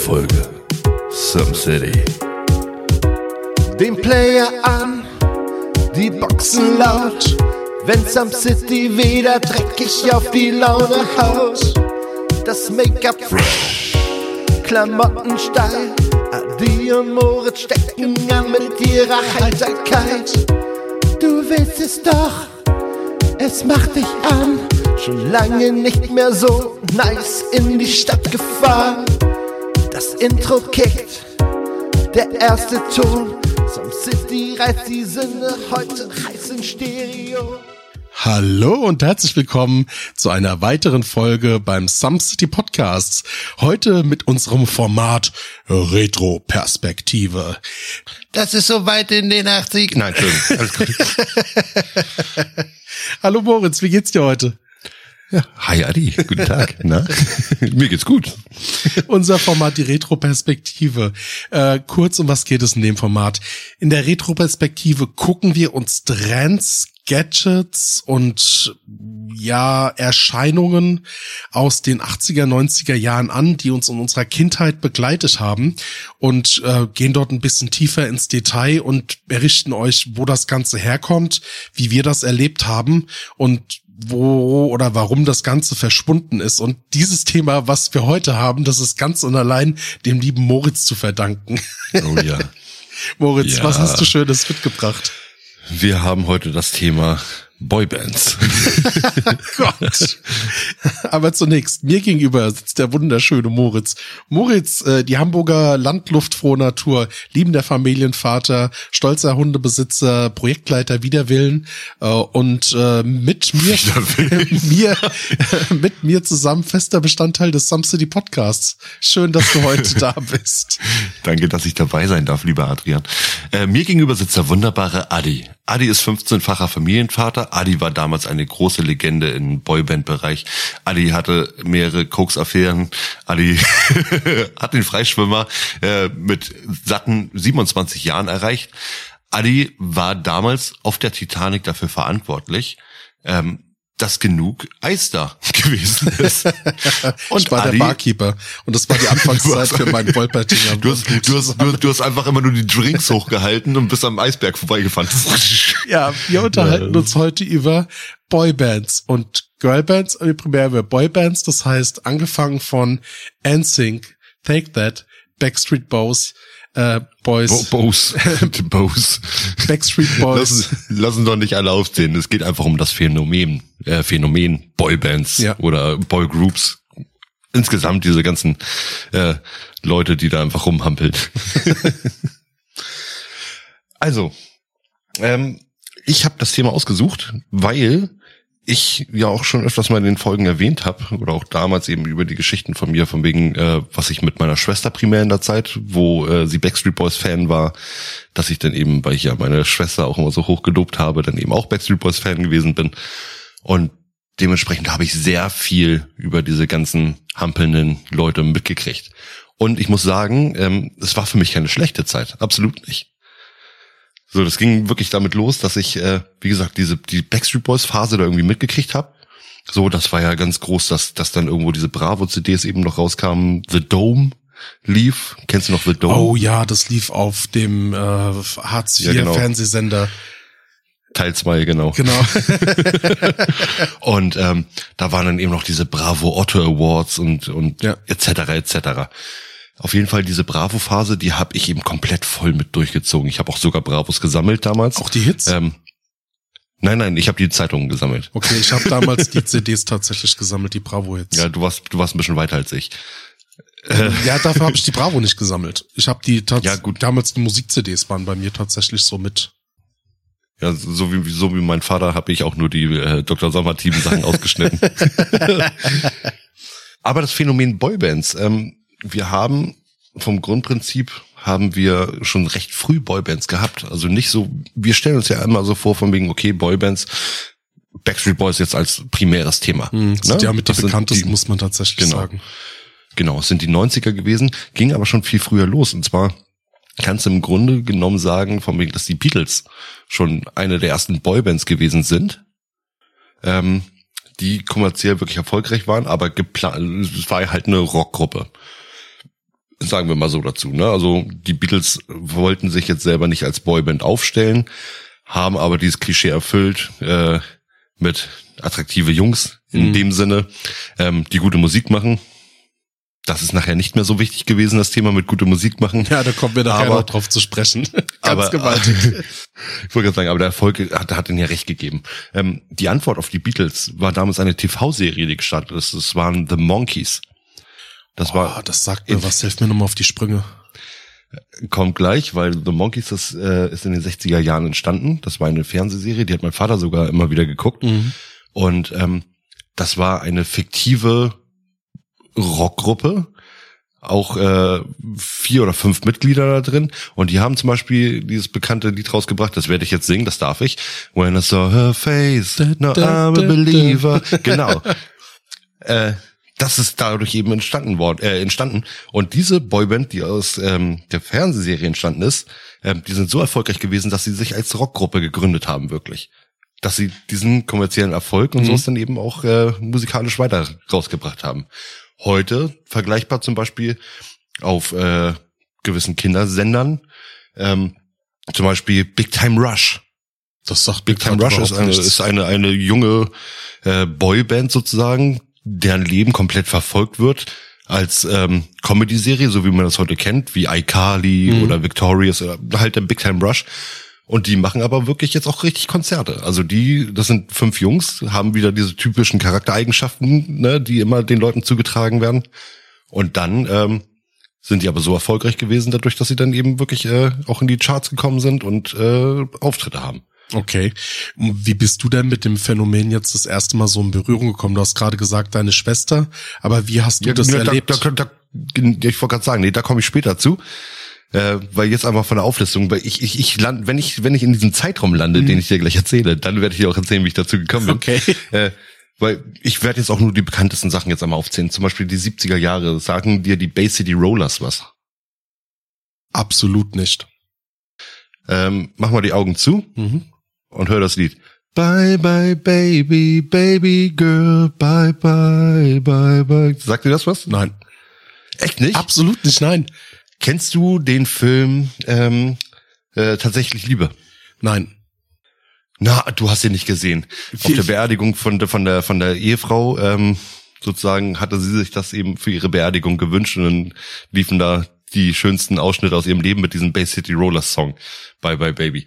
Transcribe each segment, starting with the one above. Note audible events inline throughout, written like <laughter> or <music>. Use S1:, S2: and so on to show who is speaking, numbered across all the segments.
S1: Folge Some City.
S2: Den Player an, die Boxen laut, wenn Some City wieder dreckig auf die Laune haut. Das Make-up fresh, Klamotten steil, Adi und Moritz stecken an mit ihrer Heiterkeit. Du willst es doch, es macht dich an, schon lange nicht mehr so nice in die Stadt gefahren. Das Intro kickt, der erste Ton. Some City reißt die Sinne heute heiß in Stereo.
S3: Hallo und herzlich willkommen zu einer weiteren Folge beim Some City Podcasts. Heute mit unserem Format Retro Perspektive.
S2: Das ist so weit in den 80 Nein, Entschuldigung. Alles gut. <laughs>
S3: Hallo Moritz, wie geht's dir heute?
S1: Ja, hi Adi, guten Tag. <laughs> Na? Mir geht's gut.
S3: Unser Format, die Retro-Perspektive. Äh, kurz, um was geht es in dem Format? In der Retro-Perspektive gucken wir uns Trends, Gadgets und ja, Erscheinungen aus den 80er, 90er Jahren an, die uns in unserer Kindheit begleitet haben und äh, gehen dort ein bisschen tiefer ins Detail und berichten euch, wo das Ganze herkommt, wie wir das erlebt haben und wo oder warum das Ganze verschwunden ist. Und dieses Thema, was wir heute haben, das ist ganz und allein dem lieben Moritz zu verdanken.
S1: Oh ja. <laughs>
S3: Moritz,
S1: Ja.
S3: was hast du Schönes mitgebracht?
S1: Wir haben heute das Thema Boybands. <laughs>
S3: Gott. Aber zunächst, mir gegenüber sitzt der wunderschöne Moritz. Moritz, äh, die Hamburger landluftfrohe Natur, liebender Familienvater, stolzer Hundebesitzer, Projektleiter Widerwillen äh, und äh, mit mir, <laughs> mir mit mir zusammen fester Bestandteil des Some City Podcasts. Schön, dass du heute da <laughs> bist.
S1: Danke, dass ich dabei sein darf, lieber Adrian. Äh, mir gegenüber sitzt der wunderbare Adi. Adi ist 15-facher Familienvater. Adi war damals eine große Legende im Boyband-Bereich. Adi hatte mehrere Koks-Affären. Adi <laughs> hat den Freischwimmer äh, mit satten 27 Jahren erreicht. Adi war damals auf der Titanic dafür verantwortlich, ähm, dass genug Eis da <laughs> gewesen ist. <laughs>
S3: Und ich war der Barkeeper und das war die Anfangszeit <laughs> für meinen Wolpertinger.
S1: Du hast, du, hast, du, du hast einfach immer nur die Drinks hochgehalten und bist am Eisberg vorbeigefahren.
S3: Ja, wir unterhalten uns heute über Boybands und Girlbands, aber primär über Boybands, das heißt angefangen von NSYNC, Take That, Backstreet Boys, äh, Boys,
S1: Bo Bose. <laughs> Bose.
S3: Backstreet Boys.
S1: Lass, lass uns doch nicht alle aufzählen. Es geht einfach um das Phänomen, äh, Phänomen Boybands
S3: Ja.
S1: oder Boygroups. Insgesamt diese ganzen äh, Leute, die da einfach rumhampeln. <laughs> also, ähm, ich habe das Thema ausgesucht, weil ich ja auch schon öfters mal in den Folgen erwähnt habe oder auch damals eben über die Geschichten von mir, von wegen, äh, was ich mit meiner Schwester primär in der Zeit, wo äh, sie Backstreet Boys Fan war, dass ich dann eben, weil ich ja meine Schwester auch immer so hoch gelobt habe, dann eben auch Backstreet Boys Fan gewesen bin. Und dementsprechend habe ich sehr viel über diese ganzen hampelnden Leute mitgekriegt. Und ich muss sagen, ähm, es war für mich keine schlechte Zeit, absolut nicht. So, das ging wirklich damit los, dass ich, äh, wie gesagt, diese die Backstreet Boys Phase da irgendwie mitgekriegt habe. So, das war ja ganz groß, dass, dass dann irgendwo diese Bravo-CDs eben noch rauskamen. The Dome lief. Kennst du noch The Dome?
S3: Oh ja, das lief auf dem äh, Hartz IV
S1: Ja, genau.
S3: Fernsehsender.
S1: Teil 2, genau.
S3: Genau. <laughs>
S1: Und ähm, da waren dann eben noch diese Bravo Otto Awards und und
S3: Ja.
S1: etc. etc. Auf jeden Fall diese Bravo-Phase, die habe ich eben komplett voll mit durchgezogen. Ich habe auch sogar Bravos gesammelt damals.
S3: Auch die Hits?
S1: Ähm, nein, nein, ich habe die Zeitungen gesammelt.
S3: Okay, ich habe damals die <laughs> CDs tatsächlich gesammelt, die Bravo-Hits.
S1: Ja, du warst du warst ein bisschen weiter als ich.
S3: Ja, dafür habe ich die <laughs> Bravo nicht gesammelt. Ich habe die
S1: Ja, gut.
S3: damals die Musik-CDs waren bei mir tatsächlich so mit.
S1: Ja, so wie so wie mein Vater habe ich auch nur die äh, Dr. Sommer Team Sachen <laughs> ausgeschnitten. Aber das Phänomen Boybands, ähm, wir haben vom Grundprinzip haben wir schon recht früh Boybands gehabt. Also nicht so, wir stellen uns ja immer so vor von wegen, okay, Boybands, Backstreet Boys jetzt als primäres Thema.
S3: Hm, sind
S1: Ne?
S3: ja mit die
S1: Das sind
S3: bekanntesten,
S1: die-
S3: muss man tatsächlich
S1: Genau.
S3: sagen.
S1: Genau, es sind die 90er gewesen, ging aber schon viel früher los. Und zwar kannst du im Grunde genommen sagen, von wegen, dass die Beatles schon eine der ersten Boybands gewesen sind. Ähm, die kommerziell wirklich erfolgreich waren, aber geplant, es war halt eine Rockgruppe. Sagen wir mal so dazu, ne? Also die Beatles wollten sich jetzt selber nicht als Boyband aufstellen, haben aber dieses Klischee erfüllt äh, mit attraktive Jungs in
S3: Mhm.
S1: dem Sinne, ähm, die gute Musik machen. Das ist nachher nicht mehr so wichtig gewesen, das Thema mit gute Musik machen.
S3: Ja, da kommen wir nachher
S1: Aber-
S3: noch drauf zu sprechen. <laughs> Ganz
S1: aber,
S3: gewaltig. <laughs>
S1: ich wollte gerade sagen, aber der Erfolg hat, hat ihnen ja recht gegeben. Ähm, die Antwort auf die Beatles war damals eine TV-Serie, die gestartet ist. Das waren The Monkeys. Das war
S3: Oh, das sagt mir was, hilft mir nochmal auf die Sprünge.
S1: kommt gleich, weil The Monkeys das äh, ist in den 60er Jahren entstanden. Das war eine Fernsehserie, die hat mein Vater sogar immer wieder geguckt.
S3: Mhm.
S1: Und ähm, das war eine fiktive Rockgruppe, auch äh, vier oder fünf Mitglieder da drin. Und die haben zum Beispiel dieses bekannte Lied rausgebracht, das werde ich jetzt singen, das darf ich. When I saw her face, no I'm a believer. Genau. <laughs> äh, das ist dadurch eben entstanden worden, äh, entstanden. Und diese Boyband, die aus ähm, der Fernsehserie entstanden ist, ähm, die sind so erfolgreich gewesen, dass sie sich als Rockgruppe gegründet haben, wirklich. Dass sie diesen kommerziellen Erfolg und
S3: Mhm.
S1: so es dann eben auch äh, musikalisch weiter rausgebracht haben. Heute vergleichbar zum Beispiel auf äh, gewissen Kindersendern, ähm, zum Beispiel Big Time Rush.
S3: Das sagt
S1: Big Time Rush ist eine, ist eine, eine junge äh, Boyband sozusagen, deren Leben komplett verfolgt wird als ähm, Comedy-Serie, so wie man das heute kennt, wie iCarly
S3: Mhm.
S1: oder Victorious oder halt der Big Time Rush. Und die machen aber wirklich jetzt auch richtig Konzerte. Also die, das sind fünf Jungs, haben wieder diese typischen Charaktereigenschaften, ne, die immer den Leuten zugetragen werden. Und dann ähm, sind die aber so erfolgreich gewesen, dadurch, dass sie dann eben wirklich äh, auch in die Charts gekommen sind und äh, Auftritte haben.
S3: Okay. Wie bist du denn mit dem Phänomen jetzt das erste Mal so in Berührung gekommen? Du hast gerade gesagt, deine Schwester, aber wie hast du das
S1: ja,
S3: erlebt?
S1: Da, da, da, ich wollte gerade sagen, nee, da komme ich später zu. Äh, weil jetzt einfach von der Auflistung, weil ich, ich, ich land, wenn ich, wenn ich in diesem Zeitraum lande, den ich dir gleich erzähle, dann werde ich dir auch erzählen, wie ich dazu gekommen bin.
S3: Mhm. Okay. <laughs>
S1: Äh, weil ich werde jetzt auch nur die bekanntesten Sachen jetzt einmal aufzählen. Zum Beispiel die 70er Jahre. Sagen dir die Bay City Rollers was?
S3: Absolut nicht.
S1: Ähm, mach mal die Augen zu
S3: Mhm.
S1: Und hör das Lied. Bye bye baby, baby girl, bye bye, bye bye. Sagt dir das was?
S3: Nein.
S1: Echt nicht?
S3: Absolut nicht, nein.
S1: Kennst du den Film ähm, äh, tatsächlich Liebe?
S3: Nein.
S1: Na, du hast ihn nicht gesehen. Auf der Beerdigung von der von der von der Ehefrau ähm, sozusagen hatte sie sich das eben für ihre Beerdigung gewünscht und dann liefen da die schönsten Ausschnitte aus ihrem Leben mit diesem Bay City Rollers Song Bye Bye Baby.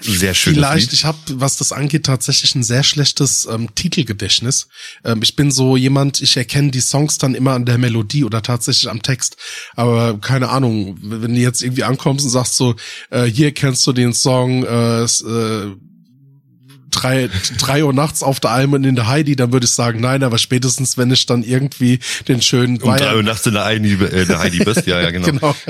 S1: Sehr schönes
S3: Vielleicht, ich habe, was das angeht, tatsächlich ein sehr schlechtes ähm, Titelgedächtnis. Ähm, ich bin so jemand, ich erkenne die Songs dann immer an der Melodie oder tatsächlich am Text. Aber keine Ahnung, wenn du jetzt irgendwie ankommst und sagst so, äh, hier kennst du den Song äh, äh, drei, drei Uhr nachts auf der Alm und in der Heidi, dann würde ich sagen, nein, aber spätestens, wenn ich dann irgendwie den schönen
S1: um drei
S3: Bayern-
S1: Uhr nachts in der Heidi, äh, in der Heidi bist, ja, ja, <laughs> genau.
S3: genau. <laughs>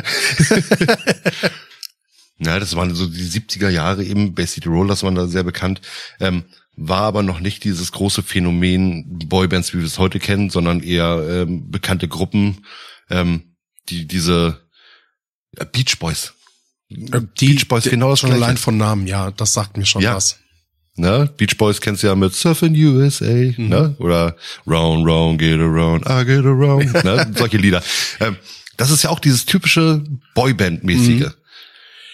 S1: Ja, das waren so die 70er Jahre eben, Bay City Rollers waren da sehr bekannt. Ähm, war aber noch nicht dieses große Phänomen Boybands, wie wir es heute kennen, sondern eher ähm, bekannte Gruppen, ähm, die diese äh, Beach Boys.
S3: Die,
S1: Beach Boys, genau das
S3: schon allein von Namen, ja, das sagt mir schon
S1: Ja.
S3: was.
S1: Ne? Beach Boys kennst du ja mit Surfing USA,
S3: Mhm.
S1: ne? Oder Round, Round, Get Around, I Get Around, <laughs> ne? Solche Lieder. Ähm, das ist ja auch dieses typische Boyband-mäßige.
S3: Mhm.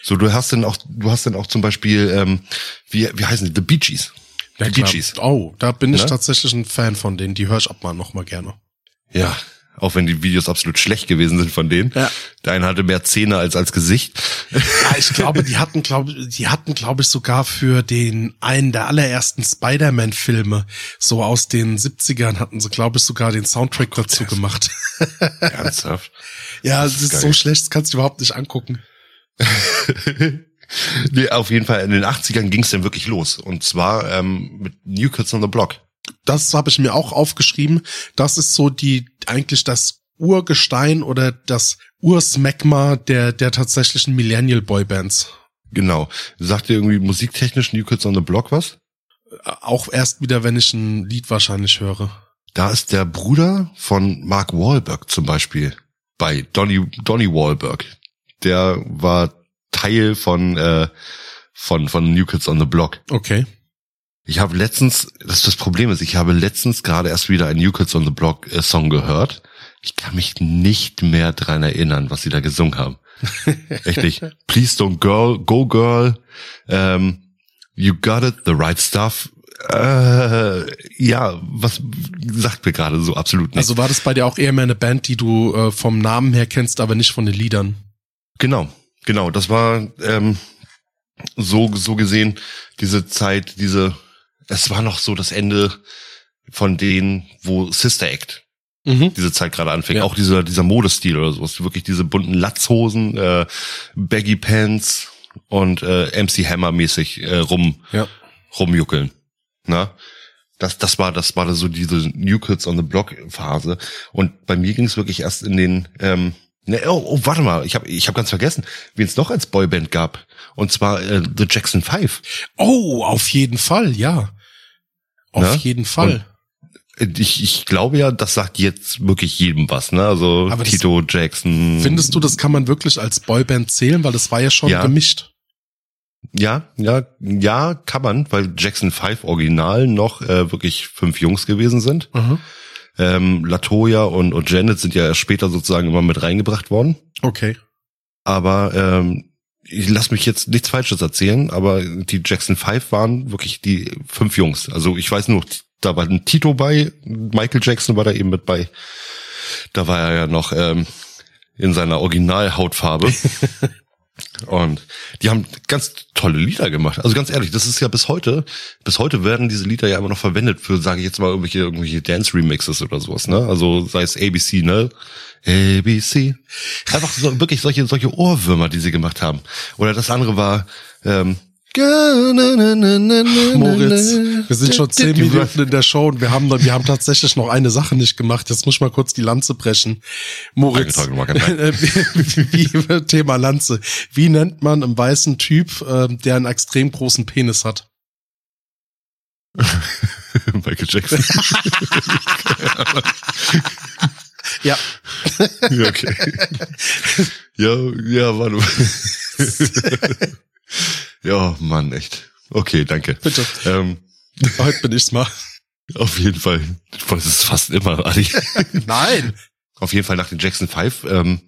S1: So, du hast dann auch, du hast dann auch zum Beispiel, ähm, wie, wie heißen die? The Bee Gees.
S3: Ja,
S1: Die Bee. Gees.
S3: Oh, da bin ich
S1: Ne?
S3: tatsächlich ein Fan von denen. Die höre ich ab mal noch mal gerne.
S1: Ja. Auch wenn die Videos absolut schlecht gewesen sind von denen.
S3: Ja.
S1: Der eine hatte mehr Zähne als als Gesicht.
S3: Ja, ich glaube, die hatten, glaube, die hatten, glaube ich, sogar für den einen der allerersten Spider-Man-Filme, so aus den 70ern, hatten sie, glaube ich, sogar den Soundtrack dazu gemacht. <laughs>
S1: Ernsthaft.
S3: Ja, es
S1: ist
S3: ist so schlecht, das kannst du überhaupt nicht angucken. <laughs>
S1: nee, auf jeden Fall in den 80ern ging es dann wirklich los. Und zwar ähm, mit New Kids on the Block.
S3: Das habe ich mir auch aufgeschrieben. Das ist so die, eigentlich das Urgestein oder das Ursmegma der, der tatsächlichen Millennial Boybands.
S1: Genau. Sagt dir irgendwie musiktechnisch New Kids on the Block was?
S3: Auch erst wieder, wenn ich ein Lied wahrscheinlich höre.
S1: Da ist der Bruder von Mark Wahlberg zum Beispiel bei Donny, Donny Wahlberg. Der war Teil von, äh, von, von New Kids on the Block.
S3: Okay.
S1: Ich habe letztens, das das Problem ist, ich habe letztens gerade erst wieder ein New Kids on the Block äh, Song gehört. Ich kann mich nicht mehr dran erinnern, was sie da gesungen haben. <laughs> Echt nicht. Please don't girl, go girl. Ähm, you got it, the right stuff. Äh, ja, was sagt mir gerade so absolut nicht.
S3: Also war das bei dir auch eher mehr eine Band, die du äh, vom Namen her kennst, aber nicht von den Liedern?
S1: Genau, genau. Das war ähm, so so gesehen diese Zeit, diese. Es war noch so das Ende von denen, wo Sister Act
S3: Mhm.
S1: diese Zeit gerade anfängt.
S3: Ja.
S1: Auch dieser dieser Modestil oder sowas. Wirklich diese bunten Latzhosen, äh, Baggy Pants und äh, MC Hammer mäßig äh, rum
S3: Ja.
S1: rumjuckeln. Na? Das, das war, das war so diese New Kids on the Block Phase. Und bei mir ging es wirklich erst in den, ähm, ne, oh, oh, warte mal, ich habe ich hab ganz vergessen, wen es noch als Boyband gab. Und zwar äh, The Jackson Five.
S3: Oh, auf jeden Fall, ja. Auf
S1: Ja?
S3: jeden Fall.
S1: Ich, ich glaube ja, das sagt jetzt wirklich jedem was, ne? Also
S3: Aber das-
S1: Tito Jackson.
S3: Findest du, das kann man wirklich als Boyband zählen, weil das war ja schon
S1: Ja.
S3: gemischt.
S1: Ja, ja, ja, kann man, weil Jackson Five Original noch äh, wirklich fünf Jungs gewesen sind.
S3: Mhm.
S1: Ähm, Latoya und, und Janet sind ja erst später sozusagen immer mit reingebracht worden.
S3: Okay.
S1: Aber ähm, ich lass mich jetzt nichts Falsches erzählen, aber die Jackson Five waren wirklich die fünf Jungs. Also ich weiß nur, da war ein Tito bei, Michael Jackson war da eben mit bei. Da war er ja noch ähm, in seiner Originalhautfarbe. <laughs> Und die haben ganz tolle Lieder gemacht. Also ganz ehrlich, das ist ja bis heute, bis heute werden diese Lieder ja immer noch verwendet für, sage ich jetzt mal, irgendwelche, irgendwelche Dance-Remixes oder sowas, ne? Also sei es ABC, ne? ABC. Einfach so, wirklich solche, solche Ohrwürmer, die sie gemacht haben. Oder das andere war, ähm,
S3: Moritz, wir sind schon zehn Minuten in der Show und wir haben, wir haben tatsächlich noch eine Sache nicht gemacht. Jetzt muss ich mal kurz die Lanze brechen. Moritz, <laughs> wie, Thema Lanze. Wie nennt man einen weißen Typ, ähm, der einen extrem großen Penis hat? <laughs>
S1: Michael Jackson. <laughs>
S3: Ja.
S1: ja, okay. Ja, ja, warte mal. Ja, Mann, echt. Okay, danke.
S3: Bitte.
S1: Ähm,
S3: Heute bin ich's mal. <laughs>
S1: auf jeden Fall. Das ist fast immer, Adi. <laughs>
S3: Nein.
S1: Auf jeden Fall nach den Jackson 5 ähm,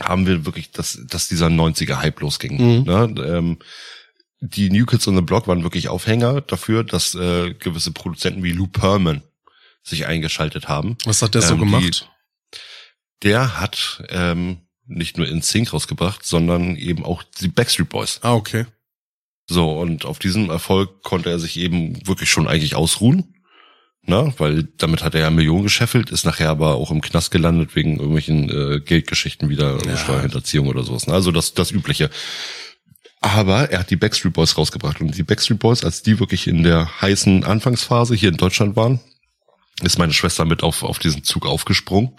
S1: haben wir wirklich, dass, dass dieser 90er Hype losging.
S3: Mhm.
S1: Ne? Ähm, die New Kids on the Block waren wirklich Aufhänger dafür, dass äh, gewisse Produzenten wie Lou Pearlman sich eingeschaltet haben.
S3: Was hat der so
S1: Ähm,
S3: gemacht?
S1: Der hat ähm, nicht nur In Sync rausgebracht, sondern eben auch die Backstreet Boys.
S3: Ah, okay.
S1: So, und auf diesem Erfolg konnte er sich eben wirklich schon eigentlich ausruhen. Na, weil damit hat er ja Millionen gescheffelt, ist nachher aber auch im Knast gelandet wegen irgendwelchen äh, Geldgeschichten wieder,
S3: Ja.
S1: Steuerhinterziehung oder sowas. Ne? Also das, das Übliche. Aber er hat die Backstreet Boys rausgebracht und die Backstreet Boys, als die wirklich in der heißen Anfangsphase hier in Deutschland waren, ist meine Schwester mit auf, auf diesen Zug aufgesprungen.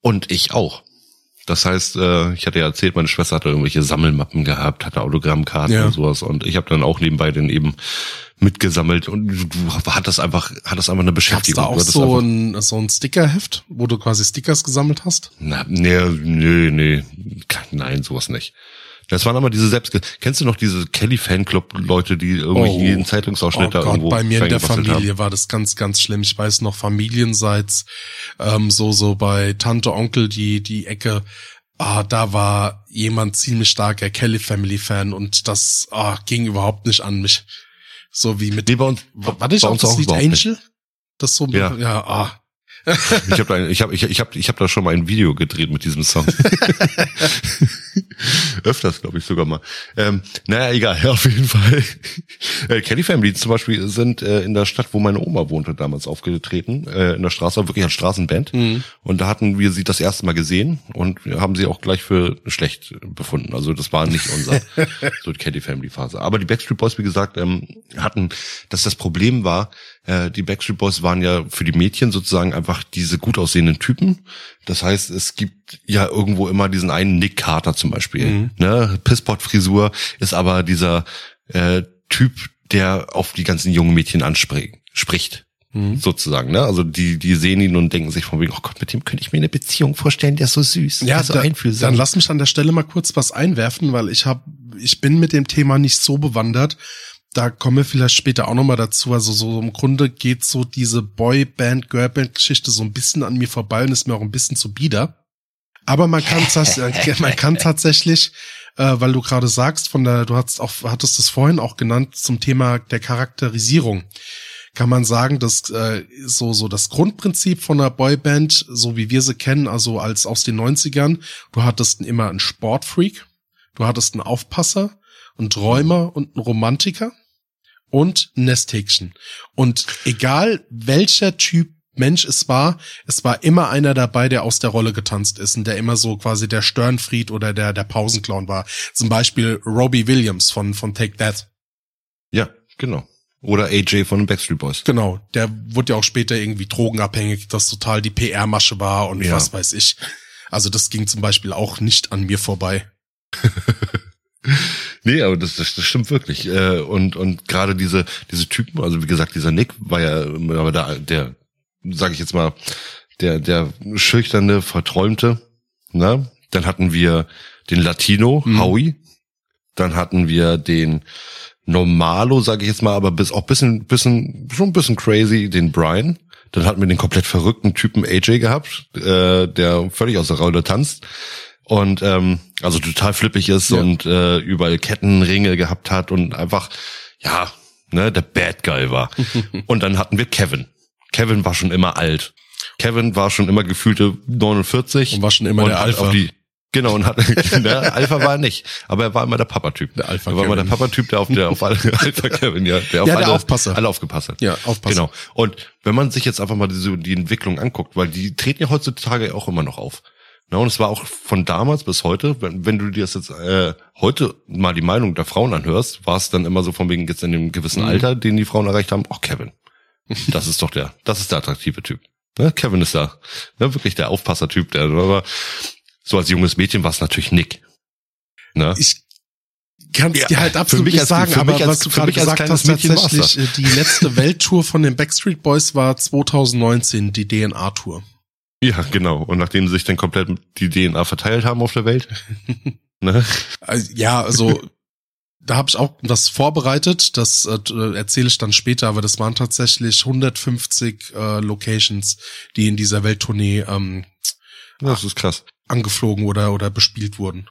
S1: Und ich auch. Das heißt, äh, ich hatte ja erzählt, meine Schwester hatte irgendwelche Sammelmappen gehabt, hatte Autogrammkarten
S3: Ja.
S1: und sowas und ich habe dann auch nebenbei den eben mitgesammelt und du hat das einfach, hat das einfach eine Beschäftigung.
S3: da auch
S1: Du hattest
S3: so ein, so ein Stickerheft, wo du quasi Stickers gesammelt hast?
S1: na, nee, nee, nee, nein, sowas nicht. Das waren aber diese selbst, kennst du noch diese Kelly Fanclub Leute, die irgendwie
S3: Oh.
S1: jeden Zeitungsausschnitt
S3: Oh
S1: da
S3: Gott,
S1: irgendwo
S3: bei mir in der
S1: reingebastelt haben?
S3: Familie war das ganz, ganz schlimm. Ich weiß noch, familienseits, ähm, so, so bei Tante, Onkel, die, die Ecke, ah, da war jemand ziemlich starker Kelly Family Fan und das ah, ging überhaupt nicht an mich. So wie mit,
S1: Nee, bei uns,
S3: warte ich
S1: bei
S3: auch
S1: uns
S3: das
S1: auch
S3: Lied
S1: überhaupt nicht.
S3: Angel? Das so,
S1: Ja.
S3: ja, ah.
S1: Ich habe da, ich hab, ich, ich hab, ich hab da schon mal ein Video gedreht mit diesem Song. <laughs> Öfters, glaube ich, sogar mal. Ähm, naja, egal, <laughs> auf jeden Fall. Äh, Kelly Family zum Beispiel sind äh, in der Stadt, wo meine Oma wohnte, damals aufgetreten, äh, in der Straße, wirklich als Straßenband.
S3: Mhm.
S1: Und da hatten wir sie das erste Mal gesehen und wir haben sie auch gleich für schlecht befunden. Also das war nicht unser <laughs> so Kelly Family Phase. Aber die Backstreet Boys, wie gesagt, ähm, hatten, dass das Problem war, äh, die Backstreet Boys waren ja für die Mädchen sozusagen einfach diese gut aussehenden Typen. Das heißt, es gibt ja irgendwo immer diesen einen Nick Carter zum Beispiel.
S3: Mhm.
S1: Ne? Pisspot-Frisur ist aber dieser äh, Typ, der auf die ganzen jungen Mädchen anspricht. Spricht
S3: Mhm.
S1: sozusagen, ne? Also die, die sehen ihn und denken sich von wegen, oh Gott, mit dem könnte ich mir eine Beziehung vorstellen, der ist so süß, der
S3: Ja,
S1: ist so
S3: da,
S1: einfühlsam.
S3: dann lass mich an der Stelle mal kurz was einwerfen, weil ich hab, ich bin mit dem Thema nicht so bewandert. Da kommen wir vielleicht später auch nochmal dazu. Also so im Grunde geht so diese Boyband, Girlband-Geschichte so ein bisschen an mir vorbei und ist mir auch ein bisschen zu bieder. Aber man kann, <laughs> man kann tatsächlich, äh, weil du gerade sagst, von der, du hattest auch, hattest es vorhin auch genannt zum Thema der Charakterisierung, kann man sagen, dass äh, so so das Grundprinzip von einer Boyband, so wie wir sie kennen, also als aus den 90ern, du hattest immer einen Sportfreak, du hattest einen Aufpasser, einen Träumer und einen Romantiker und ein Nesthäkchen. Und egal welcher Typ Mensch es war, es war immer einer dabei, der aus der Rolle getanzt ist und der immer so quasi der Störenfried oder der, der Pausenclown war. Zum Beispiel Robbie Williams von, von Take That.
S1: Ja, genau. Oder AJ von den Backstreet Boys.
S3: Genau. Der wurde ja auch später irgendwie drogenabhängig, das total die PR-Masche war und ja. was weiß ich. Also das ging zum Beispiel auch nicht an mir vorbei. <laughs>
S1: nee, aber das, das, das stimmt wirklich. Äh, und und gerade diese diese Typen, also wie gesagt, dieser Nick war ja aber da der sage ich jetzt mal, der, der schüchterne, verträumte. Ne? Dann hatten wir den Latino, mhm. Howie. Dann hatten wir den Normalo, sage ich jetzt mal, aber bis auch bisschen, bisschen, schon ein bisschen crazy, den Brian. Dann hatten wir den komplett verrückten Typen AJ gehabt, äh, der völlig aus der Rolle tanzt und ähm, also total flippig ist ja. und äh, überall Kettenringe gehabt hat und einfach ja ne der Bad Guy war. <laughs> und dann hatten wir Kevin. Kevin war schon immer alt. Kevin war schon immer gefühlte 49
S3: und war schon immer der Alpha.
S1: Die, genau und hat der <laughs> Alpha war er nicht, aber er war immer der Papa-Typ. Der Alpha. Er war Kevin. immer der Papa-Typ, der auf der auf alle <laughs> Alpha Kevin ja, der auf
S3: ja,
S1: alle,
S3: der Aufpasser.
S1: alle aufgepasst hat.
S3: Ja, Aufpasser.
S1: Genau. Und wenn man sich jetzt einfach mal diese die Entwicklung anguckt, weil die treten ja heutzutage auch immer noch auf. Na, und es war auch von damals bis heute, wenn, wenn du dir das jetzt äh, heute mal die Meinung der Frauen anhörst, war es dann immer so von wegen jetzt in dem gewissen mhm. Alter, den die Frauen erreicht haben, ach Kevin, das ist doch der, das ist der attraktive Typ. Ne? Kevin ist da, ne? wirklich der Aufpasser-Typ, der, aber so als junges Mädchen war es natürlich Nick.
S3: Ne? Ich kann es ja, dir halt absolut nicht als, sagen, aber als, was du gerade gesagt hast, tatsächlich, äh, die letzte Welttour von den Backstreet Boys war 2019, die DNA-Tour.
S1: Ja, genau. Und nachdem sie sich dann komplett die DNA verteilt haben auf der Welt. <laughs>
S3: ne? Also, ja, also da habe ich auch das vorbereitet, das äh, erzähle ich dann später, aber das waren tatsächlich 150 äh, Locations, die in dieser Welttournee ähm,
S1: das ist krass.
S3: angeflogen oder oder bespielt wurden.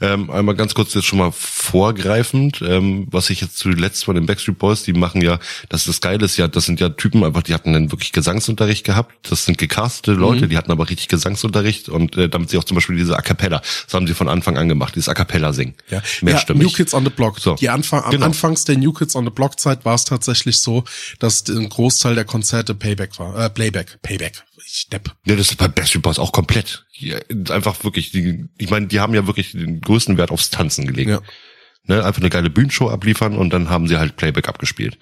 S1: Ähm, einmal ganz kurz jetzt schon mal vorgreifend, ähm, was ich jetzt zuletzt von den Backstreet Boys, die machen ja, das ist das Geile ist ja, das sind ja Typen einfach, die hatten dann wirklich Gesangsunterricht gehabt, das sind gecastete Leute, mhm. die hatten aber richtig Gesangsunterricht und äh, damit sie auch zum Beispiel diese A Cappella, das haben sie von Anfang an gemacht, dieses A Cappella singen.
S3: Ja, ja New Kids on the Block. So. Die Anfang, genau. Anfangs der New Kids on the Block Zeit war es tatsächlich so, dass ein Großteil der Konzerte Payback war, äh, Playback, Payback, Stepp.
S1: Ja, das ist bei Backstreet Boys auch komplett. Ja, einfach wirklich, die, ich meine, die haben ja wirklich den größten Wert aufs Tanzen gelegt. Ja. Ne, einfach eine geile Bühnenshow abliefern und dann haben sie halt Playback abgespielt.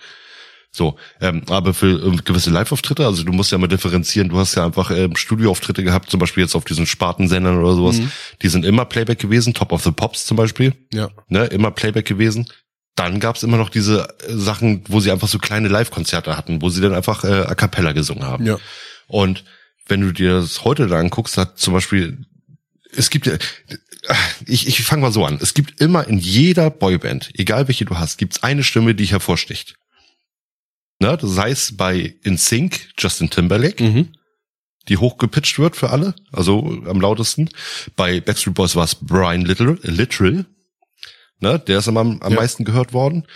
S1: So, ähm, aber für äh, gewisse Live-Auftritte, also du musst ja mal differenzieren, du hast ja einfach ähm, Studioauftritte gehabt, zum Beispiel jetzt auf diesen Spartensendern oder sowas, mhm. die sind immer Playback gewesen, Top of the Pops zum Beispiel.
S3: Ja.
S1: Ne, immer Playback gewesen. Dann gab's immer noch diese äh, Sachen, wo sie einfach so kleine Live-Konzerte hatten, wo sie dann einfach äh, a cappella gesungen haben.
S3: Ja.
S1: Und wenn du dir das heute da anguckst, hat zum Beispiel, es gibt ja, ich, ich fange mal so an. Es gibt immer in jeder Boyband, egal welche du hast, gibt's eine Stimme, die hervorsticht. Ne, das heißt bei InSync Justin Timberlake, mhm. die hochgepitcht wird für alle, also am lautesten. Bei Backstreet Boys war es Brian Little, Literal, ne, der ist immer am, am ja. meisten gehört worden.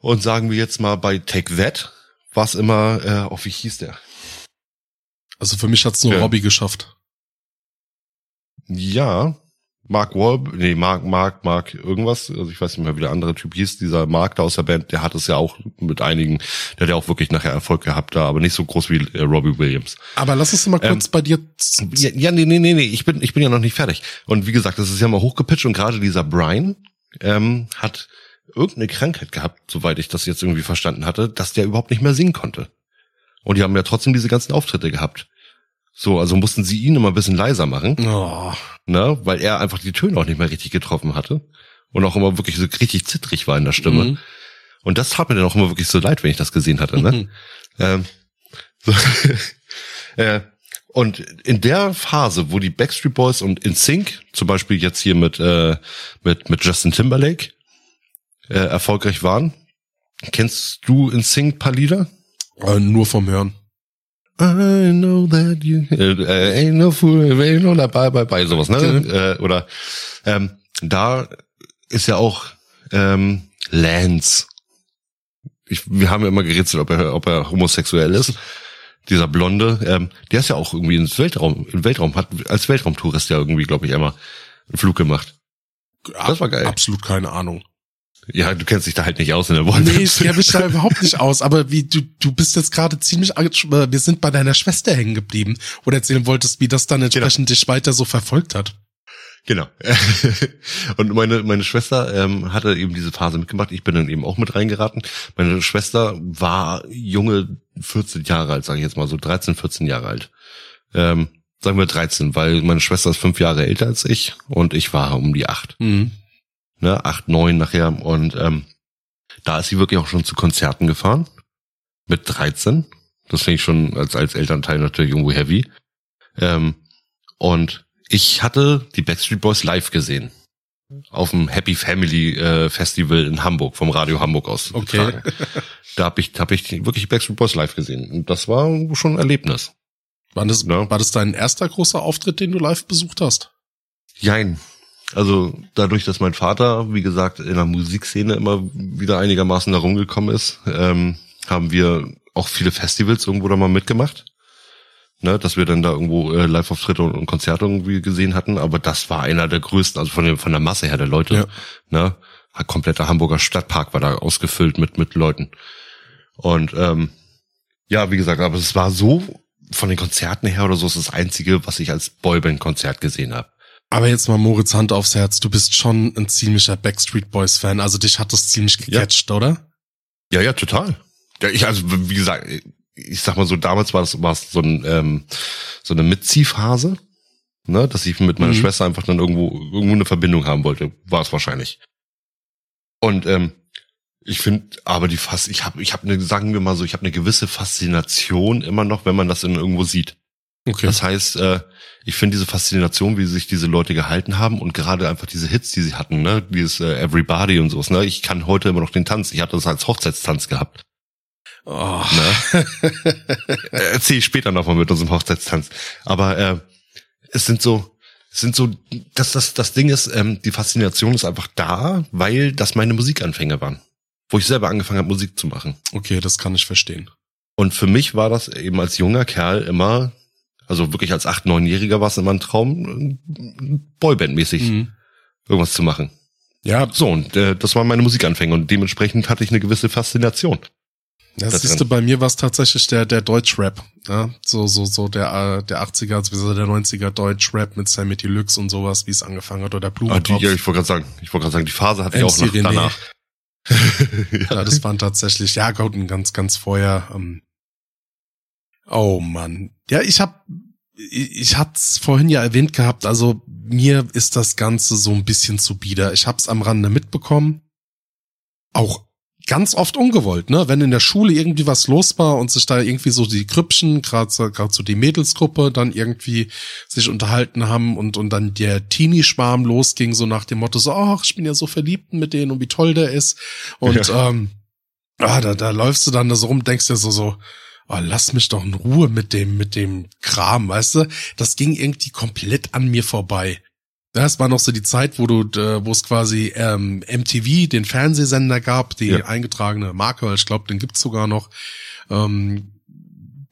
S1: Und sagen wir jetzt mal bei Take That war es immer, äh, oh, wie hieß der?
S3: Also für mich hat's nur ja. Robbie geschafft.
S1: Ja, Mark Wahlberg, nee, Mark, Mark, Mark, irgendwas, also ich weiß nicht mehr, wie der andere Typ hieß, dieser Mark da aus der Band, der hat es ja auch mit einigen, der hat ja auch wirklich nachher Erfolg gehabt da, aber nicht so groß wie äh, Robbie Williams.
S3: Aber lass uns mal kurz ähm, bei dir.
S1: Ja, ja, nee, nee, nee, nee, ich bin, ich bin ja noch nicht fertig. Und wie gesagt, das ist ja mal hochgepitcht und gerade dieser Brian ähm, hat irgendeine Krankheit gehabt, soweit ich das jetzt irgendwie verstanden hatte, dass der überhaupt nicht mehr singen konnte. Und die haben ja trotzdem diese ganzen Auftritte gehabt. So, also mussten sie ihn immer ein bisschen leiser machen.
S3: Oh.
S1: Ne, weil er einfach die Töne auch nicht mehr richtig getroffen hatte. Und auch immer wirklich so richtig zittrig war in der Stimme. Mhm. Und das tat mir dann auch immer wirklich so leid, wenn ich das gesehen hatte. Ne? Mhm. Ähm, <laughs> so, äh, und in der Phase, wo die Backstreet Boys und In Sync, zum Beispiel jetzt hier mit, äh, mit, mit Justin Timberlake, äh, erfolgreich waren, Kennst du in Sync paar Lieder?
S3: Äh, nur vom Hören.
S1: I know that you äh, äh, ain't no fool, ain't no bye bye bye sowas, ne? Äh, oder ähm, da ist ja auch ähm, Lance. Ich, wir haben ja immer gerätselt, ob er, ob er homosexuell ist. Dieser Blonde, ähm, der ist ja auch irgendwie ins Weltraum, im Weltraum, hat als Weltraumtourist ja irgendwie, glaube ich, einmal einen Flug gemacht. Das war geil.
S3: Absolut keine Ahnung.
S1: Ja, du kennst dich da halt nicht aus in der
S3: Nee,
S1: Wollwelt.
S3: ich kenne mich da überhaupt nicht aus. Aber wie du, du bist jetzt gerade ziemlich, äh, wir sind bei deiner Schwester hängen geblieben oder erzählen wolltest, wie das dann entsprechend dich weiter so verfolgt hat.
S1: Genau. <laughs> Und meine, meine Schwester ähm, hatte eben diese Phase mitgemacht. Ich bin dann eben auch mit reingeraten. Meine Schwester war junge 14 Jahre alt, sage ich jetzt mal so 13, 14 Jahre alt. Ähm, sagen wir 13, weil meine Schwester ist fünf Jahre älter als ich und ich war um die acht.
S3: Mhm.
S1: Ne, acht, neun nachher. Und ähm, da ist sie wirklich auch schon zu Konzerten gefahren. Mit 13. Das finde ich schon als, als Elternteil natürlich irgendwo heavy. Ähm, und ich hatte die Backstreet Boys live gesehen. Auf dem Happy Family äh, Festival in Hamburg, vom Radio Hamburg aus.
S3: Okay.
S1: Da habe ich, hab ich wirklich Backstreet Boys live gesehen. Und das war schon ein Erlebnis.
S3: War das,
S1: Ja.
S3: war das dein erster großer Auftritt, den du live besucht hast?
S1: Jein. Also dadurch, dass mein Vater, wie gesagt, in der Musikszene immer wieder einigermaßen herumgekommen ist, ähm, haben wir auch viele Festivals irgendwo da mal mitgemacht. Ne, dass wir dann da irgendwo äh, Live-Auftritte und, und Konzerte irgendwie gesehen hatten, aber das war einer der größten, also von, dem, von der Masse her der Leute.
S3: Ja.
S1: Ne, ein kompletter Hamburger Stadtpark war da ausgefüllt mit, mit Leuten. Und ähm, ja, wie gesagt, aber es war so, von den Konzerten her oder so, ist das Einzige, was ich als Boyband-Konzert gesehen habe.
S3: Aber jetzt mal Moritz Hand aufs Herz, du bist schon ein ziemlicher Backstreet Boys Fan, also dich hat das ziemlich gecatcht, oder?
S1: Ja, ja, total. Ja, ich, also wie gesagt, ich sag mal so, damals war das war es so, ein, ähm, so eine Mitziehphase, ne, dass ich mit meiner
S3: Mhm.
S1: Schwester einfach dann irgendwo irgendwo eine Verbindung haben wollte, war es wahrscheinlich. Und ähm, ich finde, aber die fast, ich habe, ich habe eine, sagen wir mal so, ich habe eine gewisse Faszination immer noch, wenn man das in irgendwo sieht.
S3: Okay.
S1: Das heißt, äh, ich finde diese Faszination, wie sich diese Leute gehalten haben und gerade einfach diese Hits, die sie hatten, ne, dieses äh, Everybody und sowas, ne, ich kann heute immer noch den Tanz. Ich hatte das als Hochzeitstanz gehabt.
S3: oh.
S1: Ne? <laughs> Äh, Erzähle ich später nochmal mit unserem Hochzeitstanz. Aber äh, es sind so, es sind so, dass das das Ding ist, ähm, die Faszination ist einfach da, weil das meine Musikanfänge waren, wo ich selber angefangen habe, Musik zu machen.
S3: Okay, das kann ich verstehen.
S1: Und für mich war das eben als junger Kerl immer, also wirklich als acht, neunjähriger war es immer ein Traum, Boyband-mäßig
S3: Mhm.
S1: irgendwas zu machen.
S3: Ja,
S1: So, und äh, das waren meine Musikanfänge und dementsprechend hatte ich eine gewisse Faszination.
S3: Das
S1: da
S3: siehst du, bei mir war es tatsächlich der, der Deutschrap. Ja? So, so, so der, äh, der 80er, also der 90er Deutschrap mit Sammy Deluxe und sowas, wie es angefangen hat, oder
S1: Ah, die,
S3: Blumentopf.
S1: ja, ich wollte gerade sagen, ich wollte gerade sagen, die Phase hatte ich auch
S3: MC
S1: noch
S3: René.
S1: danach. <laughs>
S3: Ja, das waren tatsächlich, ja, Gott, ganz, ganz vorher. Ähm, oh Mann. Ja, ich hab, ich, ich hat's vorhin ja erwähnt gehabt, also mir ist das Ganze so ein bisschen zu bieder. Ich hab's am Rande mitbekommen. Auch ganz oft ungewollt, ne? Wenn in der Schule irgendwie was los war und sich da irgendwie so die Grüppchen, gerade so, die Mädelsgruppe, dann irgendwie sich unterhalten haben und, und dann der Teenie-Schwarm losging, so nach dem Motto, so, ach, ich bin ja so verliebt mit denen und wie toll der ist. Und ähm, ah, da, da läufst du dann da so rum, denkst dir so, so, oh, lass mich doch in Ruhe mit dem, mit dem Kram, weißt du? Das ging irgendwie komplett an mir vorbei. Das war noch so die Zeit, wo du, äh, wo es quasi ähm, MTV, den Fernsehsender gab, die
S1: Ja.
S3: eingetragene Marke, ich glaube, den gibt's sogar noch. Ähm,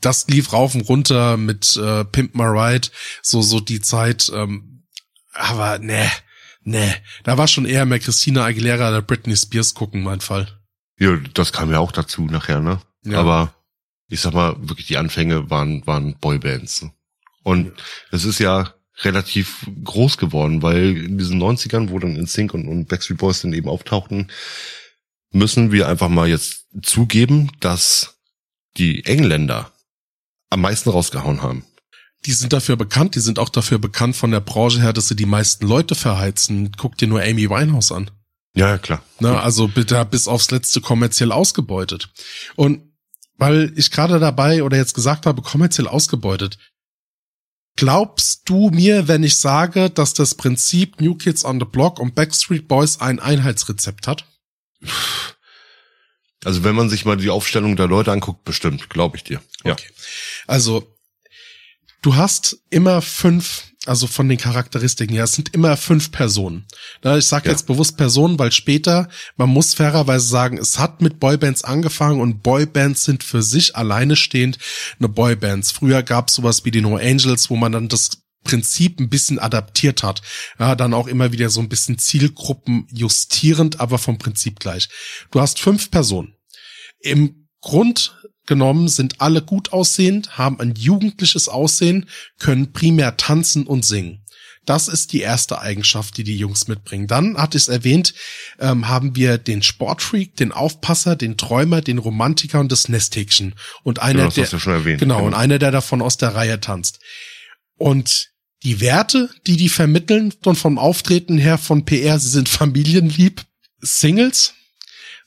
S3: das lief rauf und runter mit äh, Pimp My Ride, so so die Zeit. Ähm, aber ne, ne, da war schon eher mehr Christina Aguilera oder Britney Spears gucken, mein Fall.
S1: Ja, das kam ja auch dazu nachher, ne?
S3: Ja.
S1: Aber ich sag mal, wirklich die Anfänge waren, waren Boybands. Und es ist ja relativ groß geworden, weil in diesen 90ern, wo dann InSync und, und Backstreet Boys dann eben auftauchten, müssen wir einfach mal jetzt zugeben, dass die Engländer am meisten rausgehauen haben.
S3: Die sind dafür bekannt, die sind auch dafür bekannt von der Branche her, dass sie die meisten Leute verheizen. Guck dir nur Amy Winehouse an.
S1: Ja, klar.
S3: Ne, also bitte bis aufs letzte kommerziell ausgebeutet. Und weil ich gerade dabei oder jetzt gesagt habe, kommerziell ausgebeutet, glaubst du mir, wenn ich sage, dass das Prinzip New Kids on the Block und Backstreet Boys ein Einheitsrezept hat?
S1: Also wenn man sich mal die Aufstellung der Leute anguckt, bestimmt, glaube ich dir. Ja.
S3: Okay. Also, du hast immer fünf, also von den Charakteristiken her, es sind immer fünf Personen. Ich sage
S1: Ja.
S3: jetzt bewusst Personen, weil später, man muss fairerweise sagen, es hat mit Boybands angefangen und Boybands sind für sich alleine stehend eine Boybands. Früher gab es sowas wie die No Angels, wo man dann das Prinzip ein bisschen adaptiert hat. Ja, dann auch immer wieder so ein bisschen Zielgruppen justierend, aber vom Prinzip gleich. Du hast fünf Personen. Im Grund genommen sind alle gut aussehend, haben ein jugendliches Aussehen, können primär tanzen und singen. Das ist die erste Eigenschaft, die die Jungs mitbringen. Dann, hatte ich es erwähnt, ähm, haben wir den Sportfreak, den Aufpasser, den Träumer, den Romantiker und das Nesthäkchen. Und einer,
S1: Genau, das
S3: der,
S1: erwähnt.
S3: Genau, und einer, der davon aus der Reihe tanzt. Und die Werte, die die vermitteln, und vom Auftreten her von PR, sie sind familienlieb, Singles,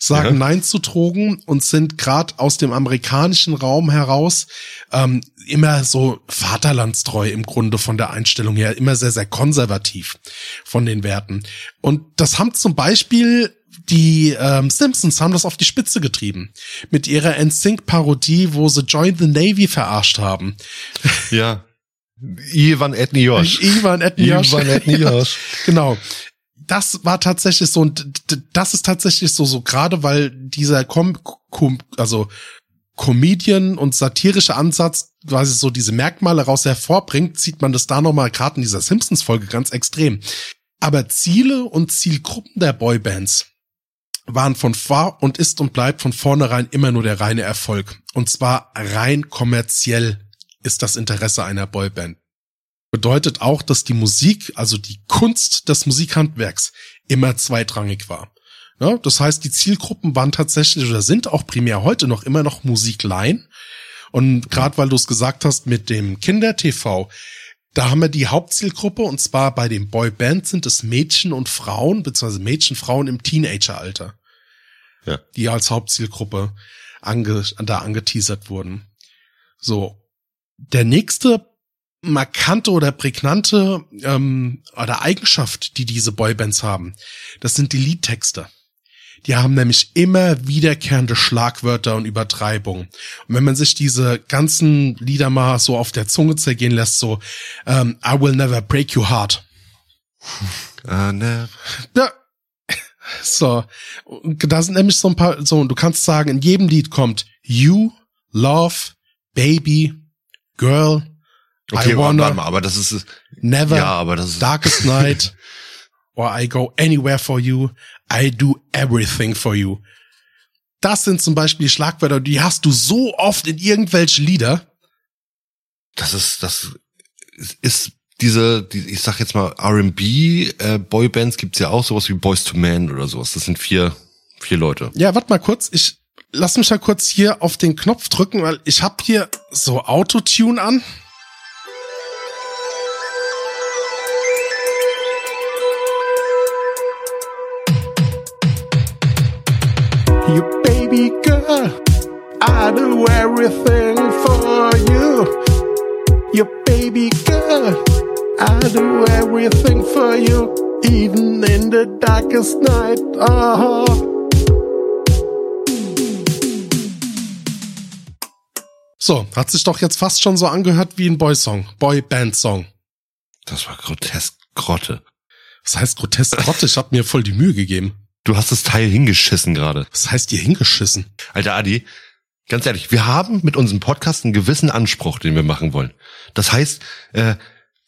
S3: sagen
S1: Ja.
S3: Nein zu Drogen und sind gerade aus dem amerikanischen Raum heraus ähm, immer so vaterlandstreu im Grunde von der Einstellung her, immer sehr, sehr konservativ von den Werten. Und das haben zum Beispiel die ähm, Simpsons haben das auf die Spitze getrieben. Mit ihrer NSYNC-Parodie, wo sie Join the Navy verarscht haben.
S1: Ja. Ivan Etniosch.
S3: Ivan Etniosch.
S1: Ivan Etniosch. <laughs>
S3: Genau. Das war tatsächlich so, und das ist tatsächlich so, so gerade weil dieser Com, Com also Comedian und satirische Ansatz quasi so diese Merkmale raus hervorbringt, sieht man das da nochmal gerade in dieser Simpsons-Folge ganz extrem. Aber Ziele und Zielgruppen der Boybands waren von vor und ist und bleibt von vornherein immer nur der reine Erfolg. Und zwar rein kommerziell ist das Interesse einer Boyband bedeutet auch, dass die Musik, also die Kunst des Musikhandwerks, immer zweitrangig war. Ja, das heißt, die Zielgruppen waren tatsächlich oder sind auch primär heute noch immer noch Musiklein. Und gerade weil du es gesagt hast mit dem Kinder-TV, da haben wir die Hauptzielgruppe und zwar bei den Boyband sind es Mädchen und Frauen, beziehungsweise Mädchen, Frauen im Teenageralter,
S1: Ja.
S3: die als Hauptzielgruppe ange, da angeteasert wurden. So. Der nächste markante oder prägnante ähm, oder Eigenschaft, die diese Boybands haben, das sind die Liedtexte. Die haben nämlich immer wiederkehrende Schlagwörter und Übertreibungen. Und wenn man sich diese ganzen Lieder mal so auf der Zunge zergehen lässt, so ähm, I will never break your heart.
S1: Ah, ne.
S3: Ja. So, da sind nämlich so ein paar, so, und du kannst sagen, in jedem Lied kommt You, Love, Baby, Girl,
S1: Okay,
S3: I
S1: warte
S3: wanna,
S1: mal, aber das ist,
S3: Never,
S1: ja, aber das ist,
S3: Darkest <laughs> Night, or I go anywhere for you, I do everything for you. Das sind zum Beispiel Schlagwörter, die hast du so oft in irgendwelche Lieder.
S1: das ist, das ist diese, die, ich sag jetzt mal R&B äh, Boybands gibt's ja auch sowas wie Boys to Men oder sowas. Das sind vier, vier Leute.
S3: Ja, warte mal kurz, ich lass mich da kurz hier auf den Knopf drücken, weil ich hab hier so Autotune an.
S2: Baby girl, I do everything for you. You baby girl, I do everything for you, even in the darkest night. Oh.
S3: So, hat sich doch jetzt fast schon so angehört wie ein Boy-Song, Boy-Band-Song.
S1: Das war grotesk Grotte.
S3: Das heißt grotesk Grotte, ich hab mir voll die Mühe gegeben.
S1: Du hast das Teil hingeschissen gerade.
S3: Was heißt hier hingeschissen?
S1: Alter Adi, ganz ehrlich, wir haben mit unserem Podcast einen gewissen Anspruch, den wir machen wollen. Das heißt, äh,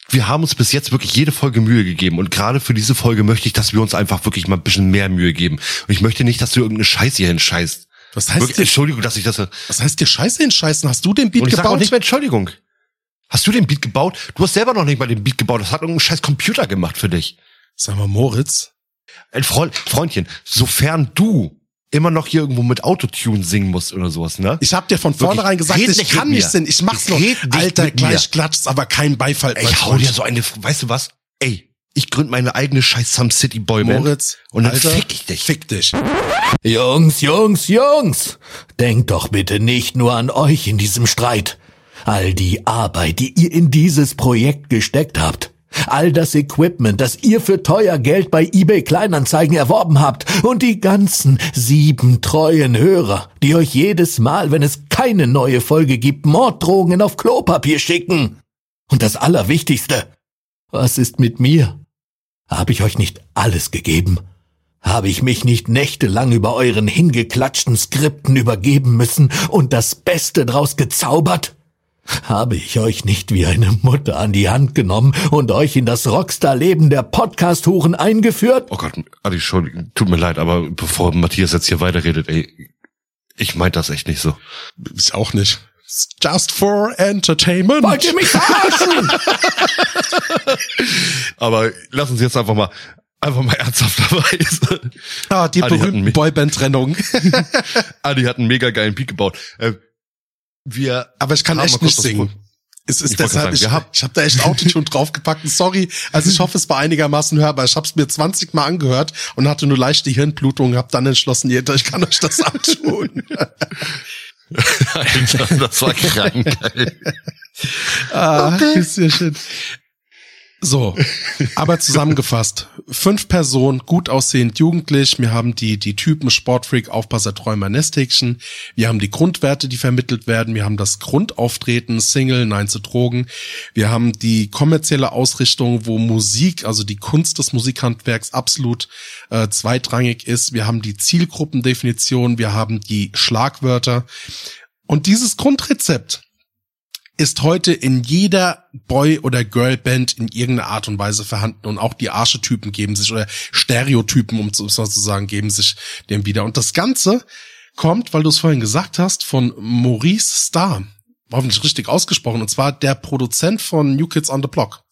S1: wir haben uns bis jetzt wirklich jede Folge Mühe gegeben und gerade für diese Folge möchte ich, dass wir uns einfach wirklich mal ein bisschen mehr Mühe geben. Und ich möchte nicht, dass du irgendeine Scheiße hier hinscheißt.
S3: Was heißt
S1: Wirklich,
S3: dir,
S1: Entschuldigung, dass ich das. Und
S3: was heißt dir Scheiße hinscheißen? Hast du den Beat
S1: ich sage auch
S3: gebaut?
S1: nicht mehr Entschuldigung. Hast du den Beat gebaut? Du hast selber noch nicht mal den Beat gebaut. Das hat irgendein scheiß Computer gemacht für dich.
S3: Sag mal, Moritz.
S1: Ein Freund, Freundchen, sofern du immer noch hier irgendwo mit Autotune singen musst oder sowas, ne?
S3: Ich hab dir von vornherein gesagt, ich
S1: nicht
S3: kann nicht singen. Ich mach's noch. Alter, gleich
S1: mir.
S3: klatscht's, aber kein Beifall.
S1: Ey, ich hau dir so eine, weißt du was? Ey, ich gründ meine eigene scheiß Some City Boyband.
S3: Moritz,
S1: und dann
S3: Alter,
S1: fick ich dich.
S3: Fick dich.
S4: Jungs, Jungs, Jungs! Denkt doch bitte nicht nur an euch in diesem Streit. All die Arbeit, die ihr in dieses Projekt gesteckt habt. All das Equipment, das ihr für teuer Geld bei eBay Kleinanzeigen erworben habt und die ganzen sieben treuen Hörer, die euch jedes Mal, wenn es keine neue Folge gibt, Morddrohungen auf Klopapier schicken. Und das Allerwichtigste, was ist mit mir? Habe ich euch nicht alles gegeben? Habe ich mich nicht nächtelang über euren hingeklatschten Skripten übergeben müssen und das Beste draus gezaubert? Habe ich euch nicht wie eine Mutter an die Hand genommen und euch in das Rockstar-Leben der Podcast-Huren eingeführt?
S1: Oh Gott, Adi, schon, tut mir leid, aber bevor Matthias jetzt hier weiterredet, ey, ich meint das echt nicht so.
S3: Ich auch nicht. It's just for entertainment.
S4: Wollt ihr mich verarschen? <laughs>
S1: Aber lass uns jetzt einfach mal, einfach mal ernsthafterweise.
S3: Ah, die berühmten Boyband-Trennung. <laughs>
S1: Adi hat einen mega geilen Peak gebaut. Äh, wir
S3: Aber ich kann echt nicht singen. Es ist
S1: Ich
S3: deshalb,
S1: sagen,
S3: ich,
S1: haben-
S3: ich habe da echt Autotune draufgepackt. Sorry, also ich hoffe, es war einigermaßen hörbar. Ich habe es mir 20 Mal angehört und hatte nur leichte Hirnblutung, habe dann entschlossen, ich kann euch das antun. <laughs>
S1: Das war krank.
S3: Ah, ist ja schön. So, aber zusammengefasst. Fünf Personen, gut aussehend, jugendlich. Wir haben die, die Typen Sportfreak, Aufpasser, Träumer, Nesthäkchen. Wir haben die Grundwerte, die vermittelt werden. Wir haben das Grundauftreten, Single, Nein zu Drogen. Wir haben die kommerzielle Ausrichtung, wo Musik, also die Kunst des Musikhandwerks absolut äh, zweitrangig ist. Wir haben die Zielgruppendefinition. Wir haben die Schlagwörter. Und dieses Grundrezept ist heute in jeder Boy- oder Girlband in irgendeiner Art und Weise vorhanden und auch die Archetypen geben sich oder Stereotypen, um es mal zu sagen, geben sich dem wieder. Und das Ganze kommt, weil du es vorhin gesagt hast, von Maurice Starr. Hoffentlich richtig ausgesprochen. Und zwar der Produzent von New Kids on the Block.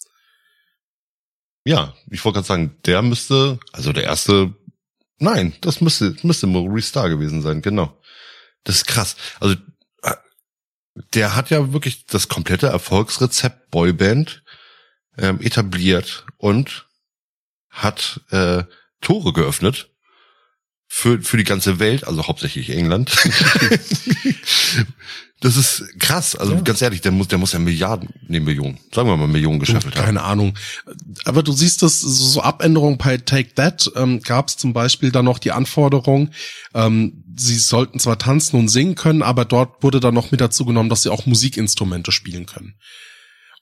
S1: Ja, ich wollte gerade sagen, der müsste, also der erste, nein, das müsste, müsste Maurice Starr gewesen sein, genau. Das ist krass. Also, der hat ja wirklich das komplette Erfolgsrezept Boyband ähm, etabliert und hat äh, Tore geöffnet für, für die ganze Welt, also hauptsächlich England. <laughs> <laughs> das ist krass. Also
S3: Ja.
S1: ganz ehrlich, der muss, der muss ja Milliarden, nee, Millionen, sagen wir mal Millionen gescheffelt haben.
S3: Keine Ahnung. Aber du siehst das, so so Abänderungen bei Take That ähm, gab es zum Beispiel dann noch die Anforderung, ähm, sie sollten zwar tanzen und singen können, aber dort wurde dann noch mit dazu genommen, dass sie auch Musikinstrumente spielen können.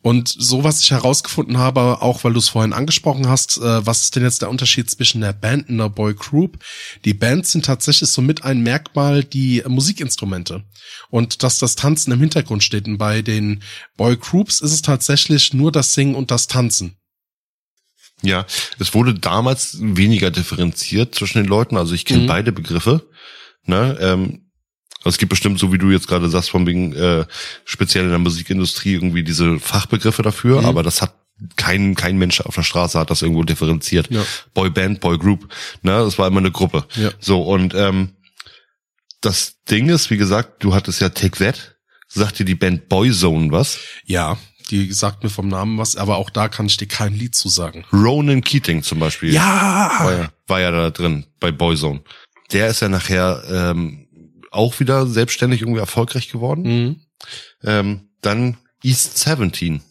S3: Und so, was ich herausgefunden habe, auch weil du es vorhin angesprochen hast, äh, was ist denn jetzt der Unterschied zwischen der Band und der Boy Group? Die Bands sind tatsächlich somit ein Merkmal die Musikinstrumente. Und dass das Tanzen im Hintergrund steht. Und bei den Boy Groups ist es tatsächlich nur das Singen und das Tanzen.
S1: Ja, es wurde damals weniger differenziert zwischen den Leuten. Also ich kenne
S3: Mhm.
S1: beide Begriffe. Ne? Ähm, also es gibt bestimmt, so wie du jetzt gerade sagst, von wegen äh, speziell in der Musikindustrie irgendwie diese Fachbegriffe dafür,
S3: Mhm.
S1: aber das hat kein kein Mensch auf der Straße hat das irgendwo differenziert.
S3: Ja.
S1: Boyband, Boygroup, ne, das war immer eine Gruppe.
S3: Ja.
S1: So und ähm, das Ding ist, wie gesagt, du hattest ja Take That, sagt dir die Band Boyzone was?
S3: Ja, die sagt mir vom Namen was, aber auch da kann ich dir kein Lied zu sagen.
S1: Ronan Keating zum Beispiel. war
S3: Ja!
S1: ja, war ja da drin bei Boyzone. Der ist ja nachher ähm, auch wieder selbstständig irgendwie erfolgreich geworden.
S3: Mhm.
S1: Ähm, dann East 17.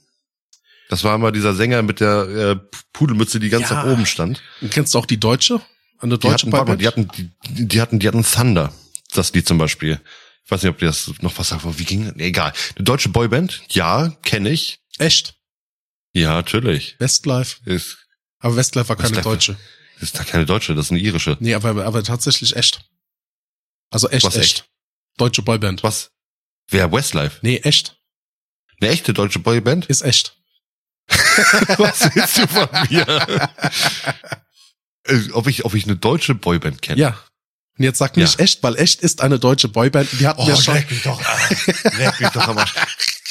S1: Das war immer dieser Sänger mit der äh, Pudelmütze, die ganz
S3: Ja.
S1: nach oben stand.
S3: Und kennst du auch die Deutsche? Eine
S1: Die
S3: deutsche
S1: hatten, mal,
S3: Boyband?
S1: die hatten, die, die hatten, die hatten Thunder. Das Lied zum Beispiel. Ich weiß nicht, ob dir das noch was sagt. Wie ging? Nee, egal. Eine deutsche Boyband? Ja, kenne ich.
S3: Echt?
S1: Ja, natürlich.
S3: Westlife?
S1: Ist,
S3: Aber Westlife war keine
S1: Westlife.
S3: deutsche.
S1: ist da keine deutsche, das ist eine irische.
S3: Nee, aber, aber tatsächlich echt. Also echt,
S1: Was
S3: echt.
S1: echt?
S3: Deutsche Boyband.
S1: Was? Wer? Westlife?
S3: Nee, echt.
S1: Eine echte deutsche Boyband?
S3: Ist echt. <laughs>
S1: Was willst du von mir? Äh, ob ich, ob ich eine deutsche Boyband kenne?
S3: Ja. Und jetzt sag nicht
S1: Ja.
S3: echt, weil echt ist eine deutsche Boyband. Die hatten
S1: Oh,
S3: wir schon.
S1: leck mich doch, leck mich doch am Arsch.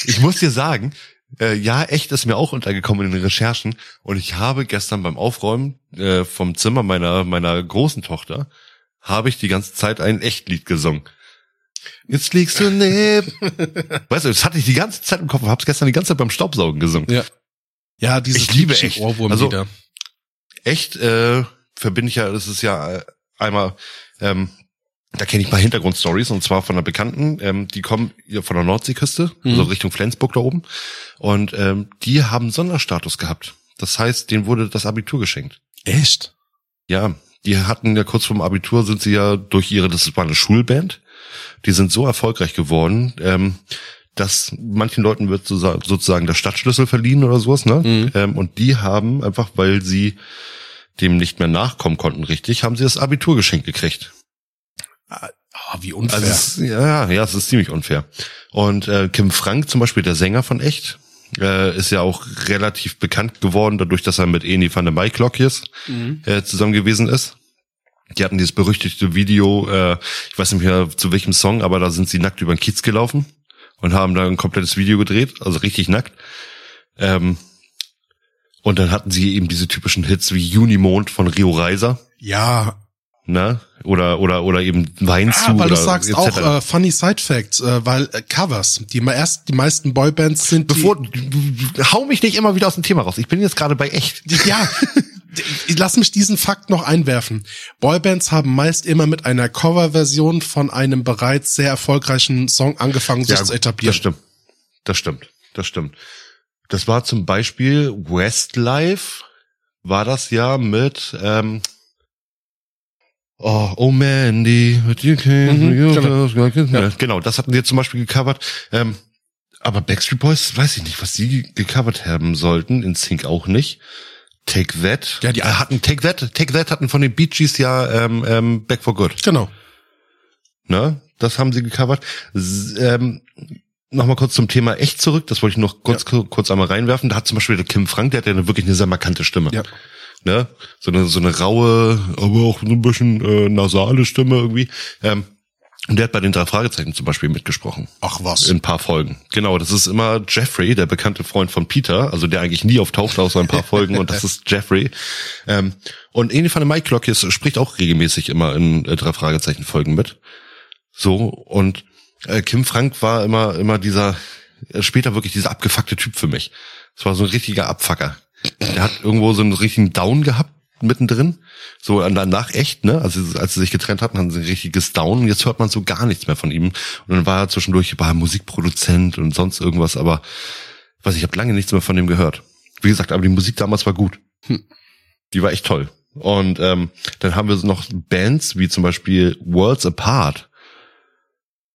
S1: Ich muss dir sagen, äh, ja, echt ist mir auch untergekommen in den Recherchen und ich habe gestern beim Aufräumen äh, vom Zimmer meiner meiner großen Tochter habe ich die ganze Zeit ein Echtlied gesungen. Jetzt liegst du neben. <laughs> weißt du, das hatte ich die ganze Zeit im Kopf, hab's gestern die ganze Zeit beim Staubsaugen gesungen.
S3: Ja. Ja, diese
S1: Ich liebe echt.
S3: Ohrwurmlieder.
S1: echt äh, verbinde ich ja, das ist ja äh, einmal, ähm, da kenne ich ein paar Hintergrundstories und zwar von einer Bekannten, ähm, die kommen von der Nordseeküste,
S3: Mhm.
S1: also Richtung Flensburg da oben und ähm, die haben Sonderstatus gehabt. Das heißt, denen wurde das Abitur geschenkt.
S3: Echt?
S1: Ja, die hatten ja kurz vorm Abitur sind sie ja durch ihre, das war eine Schulband, die sind so erfolgreich geworden, ähm, dass manchen Leuten wird sozusagen der Stadtschlüssel verliehen oder sowas, ne? Mhm. Ähm, und die haben einfach, weil sie dem nicht mehr nachkommen konnten, richtig, haben sie das Abitur geschenkt gekriegt.
S3: Ah, wie unfair.
S1: Also ja, ja, es ist ziemlich unfair. Und äh, Kim Frank zum Beispiel, der Sänger von Echt, äh, ist ja auch relativ bekannt geworden, dadurch, dass er mit Eni van der Maiklokjes mhm. äh, zusammen gewesen ist. Die hatten dieses berüchtigte Video, äh, ich weiß nicht mehr zu welchem Song, aber da sind sie nackt über den Kiez gelaufen und haben da ein komplettes Video gedreht, also richtig nackt. Ähm, und dann hatten sie eben diese typischen Hits wie Junimond von Rio Reiser.
S3: Ja.
S1: Ne? Oder, oder, oder eben Wein
S3: ah, weil du sagst auch äh, funny Side Fact, äh, weil äh, Covers, die erst die meisten Boybands sind
S1: Bevor, die, hau mich nicht immer wieder aus dem Thema raus. Ich bin jetzt gerade bei echt.
S3: Ja. Lass mich diesen Fakt noch einwerfen. Boybands haben meist immer mit einer Coverversion von einem bereits sehr erfolgreichen Song angefangen, sich ja, zu etablieren.
S1: Das stimmt. Das stimmt. Das stimmt. Das war zum Beispiel Westlife, war das ja mit, ähm, Oh, oh Mandy, with you came, mhm, genau. Ja. genau, das hatten sie zum Beispiel gecovert. Ähm, aber Backstreet Boys, weiß ich nicht, was sie gecovert haben sollten, in Sync auch nicht. Take That. Ja, die hatten Take That, Take That hatten von den Bee Gees ja ähm, ähm, Back for Good.
S3: Genau.
S1: Ne? Das haben sie gecovert. S ähm, Nochmal kurz zum Thema echt zurück, das wollte ich noch kurz, ja. kurz einmal reinwerfen. Da hat zum Beispiel der Kim Frank, der hat ja wirklich eine sehr markante Stimme. Ja. Ne? So eine, so eine raue, aber auch so ein bisschen äh, nasale Stimme irgendwie. Ähm, und der hat bei den drei Fragezeichen zum Beispiel mitgesprochen.
S3: Ach was.
S1: In ein paar Folgen. Genau, das ist immer Jeffrey, der bekannte Freund von Peter, also der eigentlich nie auftaucht, außer ein paar Folgen, und das <laughs> ist Jeffrey. Ähm, und Eni von der Mike Glockjes spricht auch regelmäßig immer in äh, drei Fragezeichen Folgen mit. So, und äh, Kim Frank war immer, immer dieser, äh, später wirklich dieser abgefuckte Typ für mich. Es war so ein richtiger Abfucker. Der hat irgendwo so einen richtigen Down gehabt mittendrin. So danach echt, ne? Also als sie sich getrennt hatten, hatten sie ein richtiges Down. Jetzt hört man so gar nichts mehr von ihm. Und dann war er zwischendurch war Musikproduzent und sonst irgendwas, aber weiß ich, habe lange nichts mehr von dem gehört. Wie gesagt, aber die Musik damals war gut. Hm. Die war echt toll. Und ähm, dann haben wir noch Bands wie zum Beispiel Worlds Apart.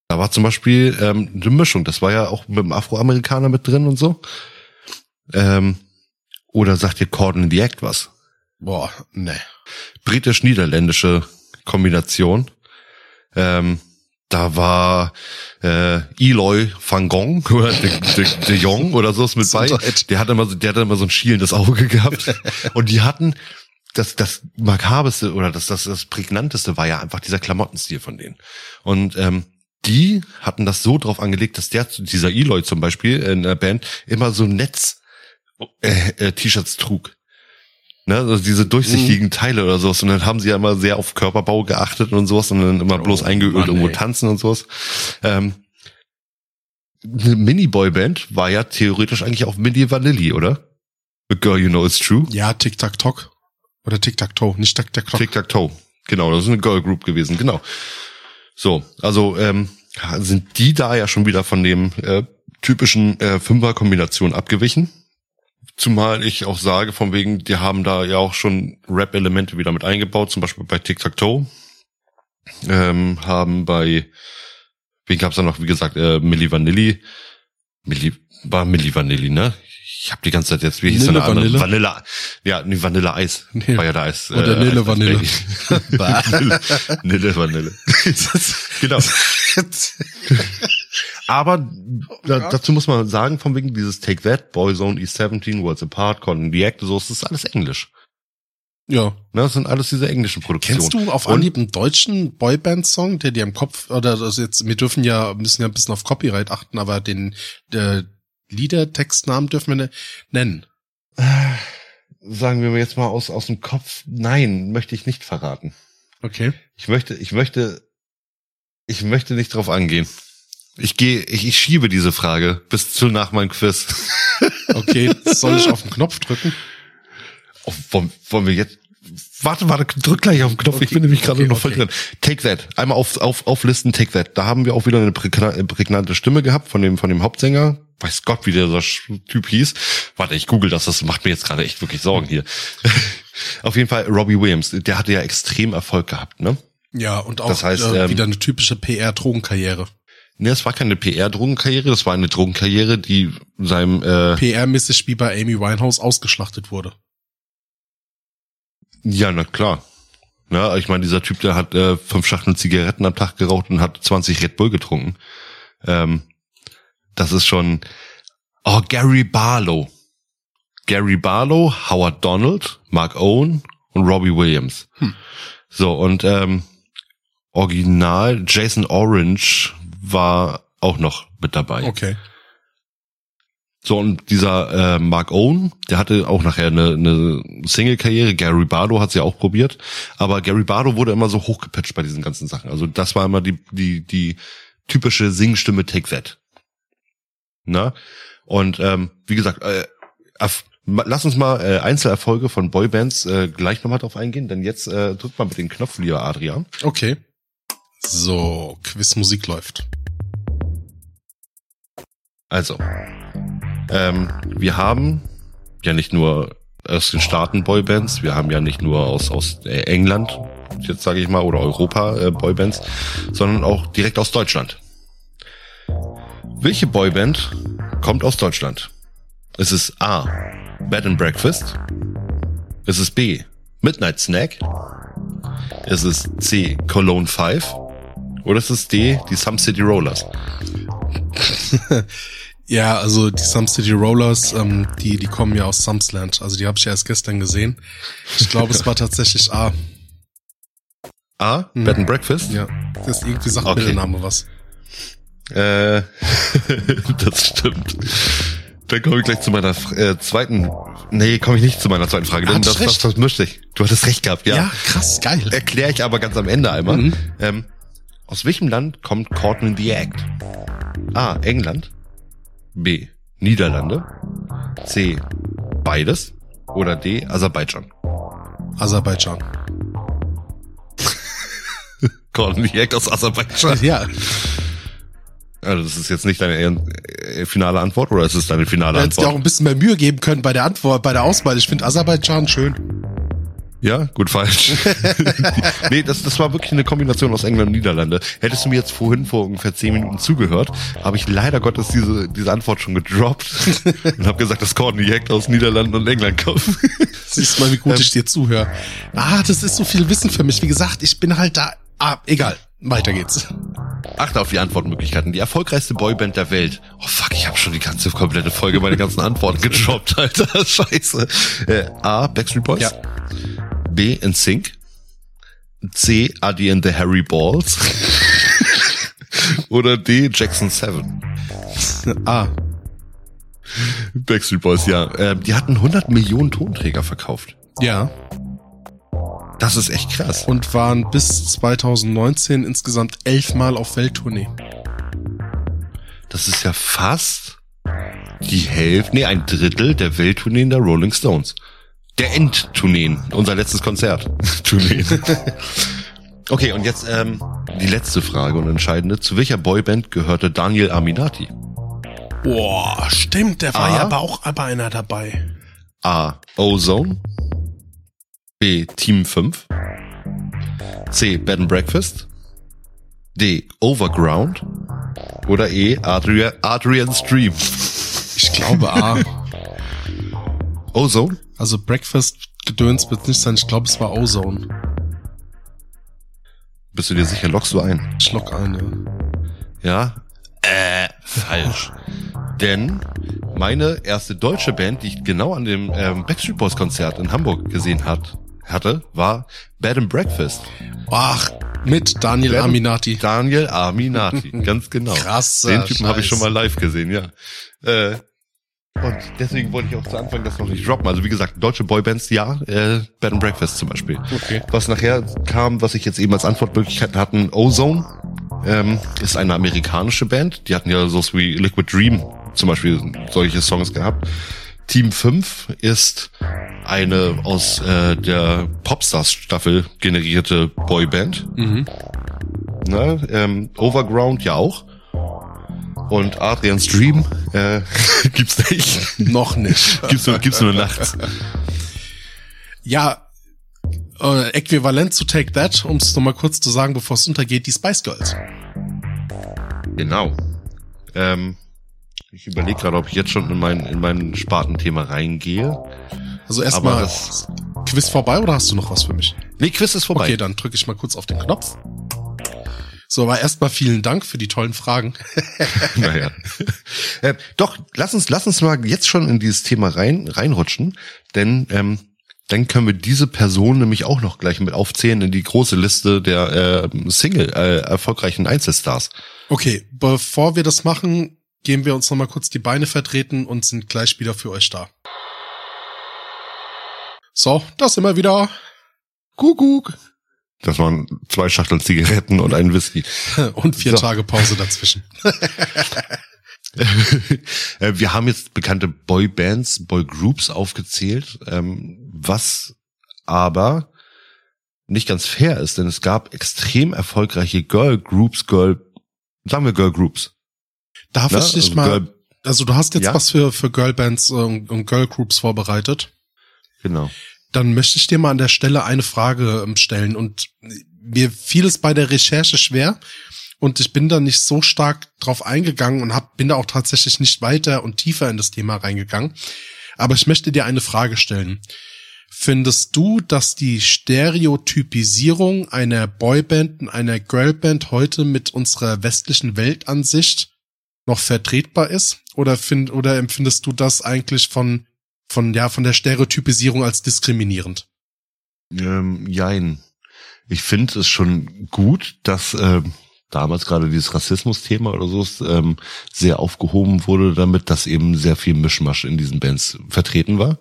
S1: Da war zum Beispiel ähm, eine Mischung. Das war ja auch mit dem Afroamerikaner mit drin und so. Ähm, oder sagt dir Corden in the Act was?
S3: Boah, ne.
S1: Britisch-niederländische Kombination. Ähm, da war äh, Eloy van Gogh <laughs> oder de, de, de Jong oder so ist mit bei. Der hat immer so, der hat immer so ein schielendes Auge gehabt. <laughs> Und die hatten das, das makabeste oder das, das, das prägnanteste war ja einfach dieser Klamottenstil von denen. Und ähm, die hatten das so drauf angelegt, dass der, dieser Eloy zum Beispiel in der Band immer so Netz äh, äh, T-Shirts trug. Ne, also diese durchsichtigen mhm. Teile oder sowas. Und dann haben sie ja immer sehr auf Körperbau geachtet und sowas und dann immer oh, bloß eingeölt Mann, irgendwo ey. tanzen und sowas. Ähm, eine Mini-Boy-Band war ja theoretisch eigentlich auch Mini Vanilli, oder? A Girl You Know It's True.
S3: Ja, Tic-Tac-Toc. Oder Tic-Tac-Toe, nicht Tic-Tac-Toc.
S1: Tic-Tac-Toe. Genau, das ist eine Girl Group gewesen, genau. So, also ähm, sind die da ja schon wieder von dem äh, typischen äh, Fünfer-Kombination abgewichen. Zumal ich auch sage, von wegen, die haben da ja auch schon Rap-Elemente wieder mit eingebaut, zum Beispiel bei Tic-Tac-Toe. Ähm, haben bei, wen gab's da noch, wie gesagt, äh, Milli Vanilli. Milli, war Milli Vanilli, ne? Ich habe die ganze Zeit jetzt, wie hieß Nille, der Vanille? Vanille. Ja, nee, Vanille Eis. Nee. War ja der Eis.
S3: Oder äh, Nille Eis, Vanille. <laughs>
S1: Nille, Nille Vanille. <laughs> genau. <laughs> Aber da, dazu muss man sagen, von wegen dieses Take That, Boyzone, E17, Worlds Apart, Cotton the Act, so, das ist alles Englisch.
S3: Ja.
S1: Ne, das sind alles diese englischen Produktionen.
S3: Kennst du auf Anhieb einen deutschen Boyband-Song, der dir im Kopf, oder das jetzt, wir dürfen ja, müssen ja ein bisschen auf Copyright achten, aber den, der Liedertextnamen dürfen wir ne, nennen.
S1: Sagen wir jetzt mal aus, aus dem Kopf, nein, möchte ich nicht verraten.
S3: Okay.
S1: Ich möchte, ich möchte, ich möchte nicht drauf angehen. Ich gehe, ich, ich schiebe diese Frage bis zu nach meinem Quiz. <laughs>
S3: Okay, soll ich auf den Knopf drücken?
S1: Oh, wollen, wollen wir jetzt? Warte, warte, drück gleich auf den Knopf. Okay, ich bin nämlich gerade okay, noch voll okay. drin. Take that. Einmal auf, auf, auflisten, take that. Da haben wir auch wieder eine prägnante Stimme gehabt von dem, von dem Hauptsänger. weiß Gott, wie dieser Typ hieß. Warte, ich google das, das macht mir jetzt gerade echt wirklich Sorgen hier. <laughs> Auf jeden Fall Robbie Williams, der hatte ja extrem Erfolg gehabt, ne?
S3: Ja, und auch
S1: Das heißt,
S3: äh,
S1: ähm,
S3: wieder eine typische PR-Drogenkarriere.
S1: Ne, es war keine PR-Drogenkarriere, das war eine Drogenkarriere, die seinem äh,
S3: PR-mäßig wie bei Amy Winehouse ausgeschlachtet wurde.
S1: Ja, na klar. Na, ich meine, dieser Typ, der hat äh, fünf Schachteln Zigaretten am Tag geraucht und hat 20 Red Bull getrunken. Ähm, das ist schon. Oh, Gary Barlow. Gary Barlow, Howard Donald, Mark Owen und Robbie Williams. So, und ähm, Original Jason Orange war auch noch mit dabei.
S3: Okay.
S1: So, und dieser äh, Mark Owen, der hatte auch nachher eine, eine Single-Karriere. Gary Barlow hat sie auch probiert. Aber Gary Barlow wurde immer so hochgepitcht bei diesen ganzen Sachen. Also das war immer die, die, die typische Singstimme Take That. Na? Und ähm, wie gesagt, äh, lass uns mal äh, Einzelerfolge von Boybands äh, gleich nochmal drauf eingehen, denn jetzt äh, drückt mal mit den Knopf, lieber Adrian.
S3: Okay. So, Quizmusik läuft.
S1: Also, ähm, wir haben ja nicht nur aus den Staaten Boybands, wir haben ja nicht nur aus, aus äh, England, jetzt sage ich mal, oder Europa äh, Boybands, sondern auch direkt aus Deutschland. Welche Boyband kommt aus Deutschland? Ist es A. Bed and Breakfast? Ist es B. Midnight Snack? Ist es C. Cologne 5? Oder ist es D. Die Some City Rollers? <laughs>
S3: Ja, also die Some City Rollers, ähm, die, die kommen ja aus Sumsland. Also die habe ich ja erst gestern gesehen. Ich glaube, es war tatsächlich A.
S1: A. Bed and Breakfast?
S3: Ja, das ist irgendwie sagt
S1: Okay.
S3: mir der Name was.
S1: Äh, <laughs> das stimmt. Dann komme ich gleich zu meiner äh, zweiten. Nee, komme ich nicht zu meiner zweiten Frage. Denn das, das,
S3: recht.
S1: das mischte ich. Du hattest recht gehabt, ja.
S3: Ja, krass, geil.
S1: Erkläre ich aber ganz am Ende einmal.
S3: Mhm.
S1: Ähm, aus welchem Land kommt Courtney the Act? A. England. B. Niederlande. C. Beides. Oder D. Aserbaidschan.
S3: Aserbaidschan. <laughs>
S1: Courtney the Act aus Aserbaidschan.
S3: Ja,
S1: Also das ist jetzt nicht deine äh, finale Antwort oder ist es deine finale
S3: du hättest dir auch
S1: Antwort?
S3: ein bisschen mehr Mühe geben können bei der Antwort, bei der Auswahl. Ich finde Aserbaidschan schön.
S1: Ja, gut falsch. <laughs> nee, das, das war wirklich eine Kombination aus England und Niederlande. Hättest du mir jetzt vorhin vor ungefähr zehn Minuten zugehört, habe ich leider Gottes diese, diese Antwort schon gedroppt <laughs> und habe gesagt, dass Courtney Act aus Niederlanden und England kommt. <laughs>
S3: Siehst mal, wie gut ich dir zuhöre. Ah, das ist so viel Wissen für mich. Wie gesagt, ich bin halt da. Ah, egal. Weiter geht's.
S1: Achte auf die Antwortmöglichkeiten. Die erfolgreichste Boyband der Welt. Oh fuck, ich habe schon die ganze komplette Folge meine ganzen Antworten gedroppt, Alter. Scheiße. Äh, A. Backstreet Boys.
S3: Ja.
S1: B. In Sync. C. Adi and the Harry Balls. <laughs> Oder D. Jackson 7.
S3: Ah,
S1: Backstreet Boys, ja. Äh, die hatten 100 Millionen Tonträger verkauft.
S3: ja.
S1: Das ist echt krass.
S3: Und waren bis 2019 insgesamt elfmal auf Welttournee.
S1: Das ist ja fast die Hälfte, nee, ein Drittel der Welttourneen der Rolling Stones. Der Endtourneen, unser letztes Konzert. <laughs> Tourneen. <laughs> Okay, und jetzt ähm, die letzte Frage und entscheidende. Zu welcher Boyband gehörte Daniel Aminati?
S3: Boah, stimmt, der war
S1: Ah.
S3: ja aber auch aber einer dabei.
S1: A. Ozone. B. Team 5. C. Bed and Breakfast. D. Overground. Oder E. Adria Adrian Stream.
S3: Ich glaube A. <laughs>
S1: Ozone?
S3: Also Breakfast Gedöns wird nicht sein. Ich glaube, es war Ozone.
S1: Bist du dir sicher? Lockst du ein?
S3: Schluck ein, ja.
S1: Ja? Äh, falsch. <laughs> Denn meine erste deutsche Band, die ich genau an dem ähm, Backstreet Boys Konzert in Hamburg gesehen hat, hatte, war Bed and Breakfast.
S3: Ach, mit Daniel
S1: Bed and-
S3: Aminati.
S1: Daniel Aminati, <laughs> ganz genau.
S3: Krasser
S1: Den Typen habe ich schon mal live gesehen, ja. Äh, und deswegen wollte ich auch zu Anfang das noch nicht droppen. Also wie gesagt, deutsche Boybands, ja, äh, Bed and Breakfast zum Beispiel.
S3: Okay.
S1: Was nachher kam, was ich jetzt eben als Antwortmöglichkeit hatten, Ozone, ähm, ist eine amerikanische Band. Die hatten ja so wie Liquid Dream zum Beispiel solche Songs gehabt. Team 5 ist eine aus äh, der Popstars-Staffel generierte Boyband.
S3: Mhm.
S1: Ne? Ähm, Overground ja auch. Und Adrians Dream äh, <laughs> gibt's nicht.
S3: Noch nicht.
S1: gibt's, nur, gibt's nur nachts.
S3: Ja, äh, äquivalent zu Take That, um es nochmal kurz zu sagen, bevor es untergeht, die Spice Girls.
S1: Genau. Ähm, ich überlege gerade, ob ich jetzt schon in mein, in mein Spartenthema reingehe.
S3: Also erstmal Quiz vorbei oder hast du noch was für mich?
S1: Nee, Quiz ist vorbei.
S3: Okay, dann drücke ich mal kurz auf den Knopf. So, aber erstmal vielen Dank für die tollen Fragen. <laughs>
S1: naja. <laughs> äh, doch, lass uns, lass uns mal jetzt schon in dieses Thema rein, reinrutschen, denn ähm, dann können wir diese Person nämlich auch noch gleich mit aufzählen in die große Liste der äh, Single äh, erfolgreichen Einzelstars.
S3: Okay, bevor wir das machen, geben wir uns nochmal kurz die Beine vertreten und sind gleich wieder für euch da. So, das sind wir wieder.
S1: Kuckuck. Das waren zwei Schachteln Zigaretten und ein Whisky. <laughs>
S3: Und vier
S1: So.
S3: Tage Pause dazwischen. <laughs>
S1: Äh, wir haben jetzt bekannte Boybands, Boygroups aufgezählt, ähm, was aber nicht ganz fair ist, denn es gab extrem erfolgreiche Girl Groups, Girl, sagen wir Girl Groups.
S3: Darf
S1: ne?
S3: ich dich
S1: Also
S3: mal,
S1: Girl,
S3: also du hast jetzt
S1: Ja?
S3: was für, für Girlbands äh, und und Girlgroups vorbereitet.
S1: genau.
S3: Dann möchte ich dir mal an der Stelle eine Frage ähm, stellen und mir fiel es bei der Recherche schwer und ich bin da nicht so stark drauf eingegangen und hab, bin da auch tatsächlich nicht weiter und tiefer in das Thema reingegangen. Aber ich möchte dir eine Frage stellen. Findest du, dass die Stereotypisierung einer Boyband und einer Girlband heute mit unserer westlichen Weltansicht noch vertretbar ist? Oder find, oder empfindest du das eigentlich von, von, ja, von der Stereotypisierung als diskriminierend?
S1: Ähm, jein. Ich finde es schon gut, dass ähm, damals gerade dieses Rassismus-Thema oder so ähm, sehr aufgehoben wurde, damit dass eben sehr viel Mischmasch in diesen Bands vertreten war.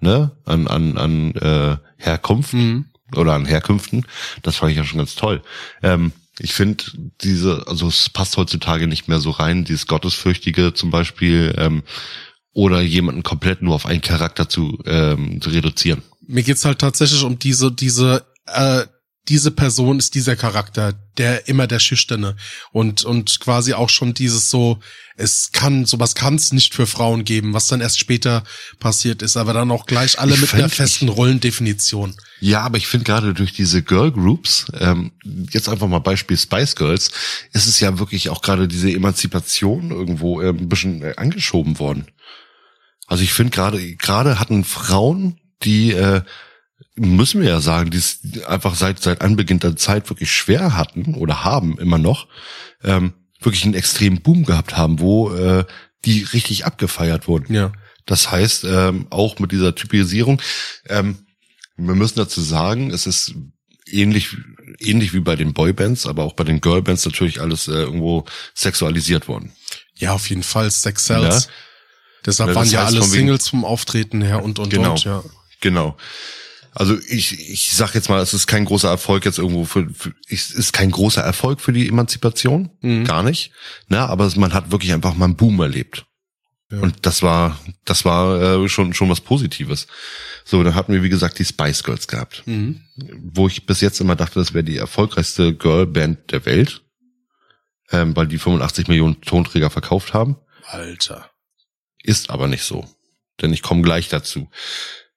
S1: Ne? An, an, an äh, Herkunft
S3: Mhm.
S1: oder an Herkünften. Das fand ich ja schon ganz toll. Ähm, ich finde diese, also es passt heutzutage nicht mehr so rein, dieses Gottesfürchtige zum Beispiel, ähm, oder jemanden komplett nur auf einen Charakter zu, ähm, zu reduzieren.
S3: Mir geht's halt tatsächlich um diese, diese, äh, diese Person ist dieser Charakter, der immer der Schüchterne und und quasi auch schon dieses so, es kann sowas kann es nicht für Frauen geben, was dann erst später passiert ist, aber dann auch gleich alle
S1: Ich
S3: mit
S1: find,
S3: einer festen Rollendefinition.
S1: Ja, aber ich finde gerade durch diese Girl Groups, ähm, jetzt einfach mal Beispiel Spice Girls, ist es ja wirklich auch gerade diese Emanzipation irgendwo äh, ein bisschen äh, angeschoben worden. Also ich finde gerade, gerade hatten Frauen, die, äh, müssen wir ja sagen, die es einfach seit, seit Anbeginn der Zeit wirklich schwer hatten oder haben immer noch, ähm, wirklich einen extremen Boom gehabt haben, wo äh, die richtig abgefeiert wurden.
S3: Ja.
S1: Das heißt, ähm, auch mit dieser Typisierung, ähm, wir müssen dazu sagen, es ist ähnlich, ähnlich wie bei den Boybands, aber auch bei den Girlbands natürlich alles äh, irgendwo sexualisiert worden.
S3: Ja, auf jeden Fall Sex Cells.
S1: Ja.
S3: Deshalb
S1: Ja,
S3: waren
S1: das
S3: ja
S1: heißt
S3: alle Singles vom Auftreten her und und
S1: Genau.
S3: und ja.
S1: Genau. Also ich, ich sag jetzt mal, es ist kein großer Erfolg jetzt irgendwo für, für es ist kein großer Erfolg für die Emanzipation,
S3: Mhm.
S1: gar nicht. Ne, aber man hat wirklich einfach mal einen Boom erlebt.
S3: Ja.
S1: Und das war, das war äh, schon schon was Positives. So, dann hatten wir wie gesagt die Spice Girls gehabt,
S3: Mhm.
S1: wo ich bis jetzt immer dachte, das wäre die erfolgreichste Girlband der Welt, ähm, weil die 85 Millionen Tonträger verkauft haben.
S3: Alter.
S1: Ist aber nicht so. Denn ich komme gleich dazu.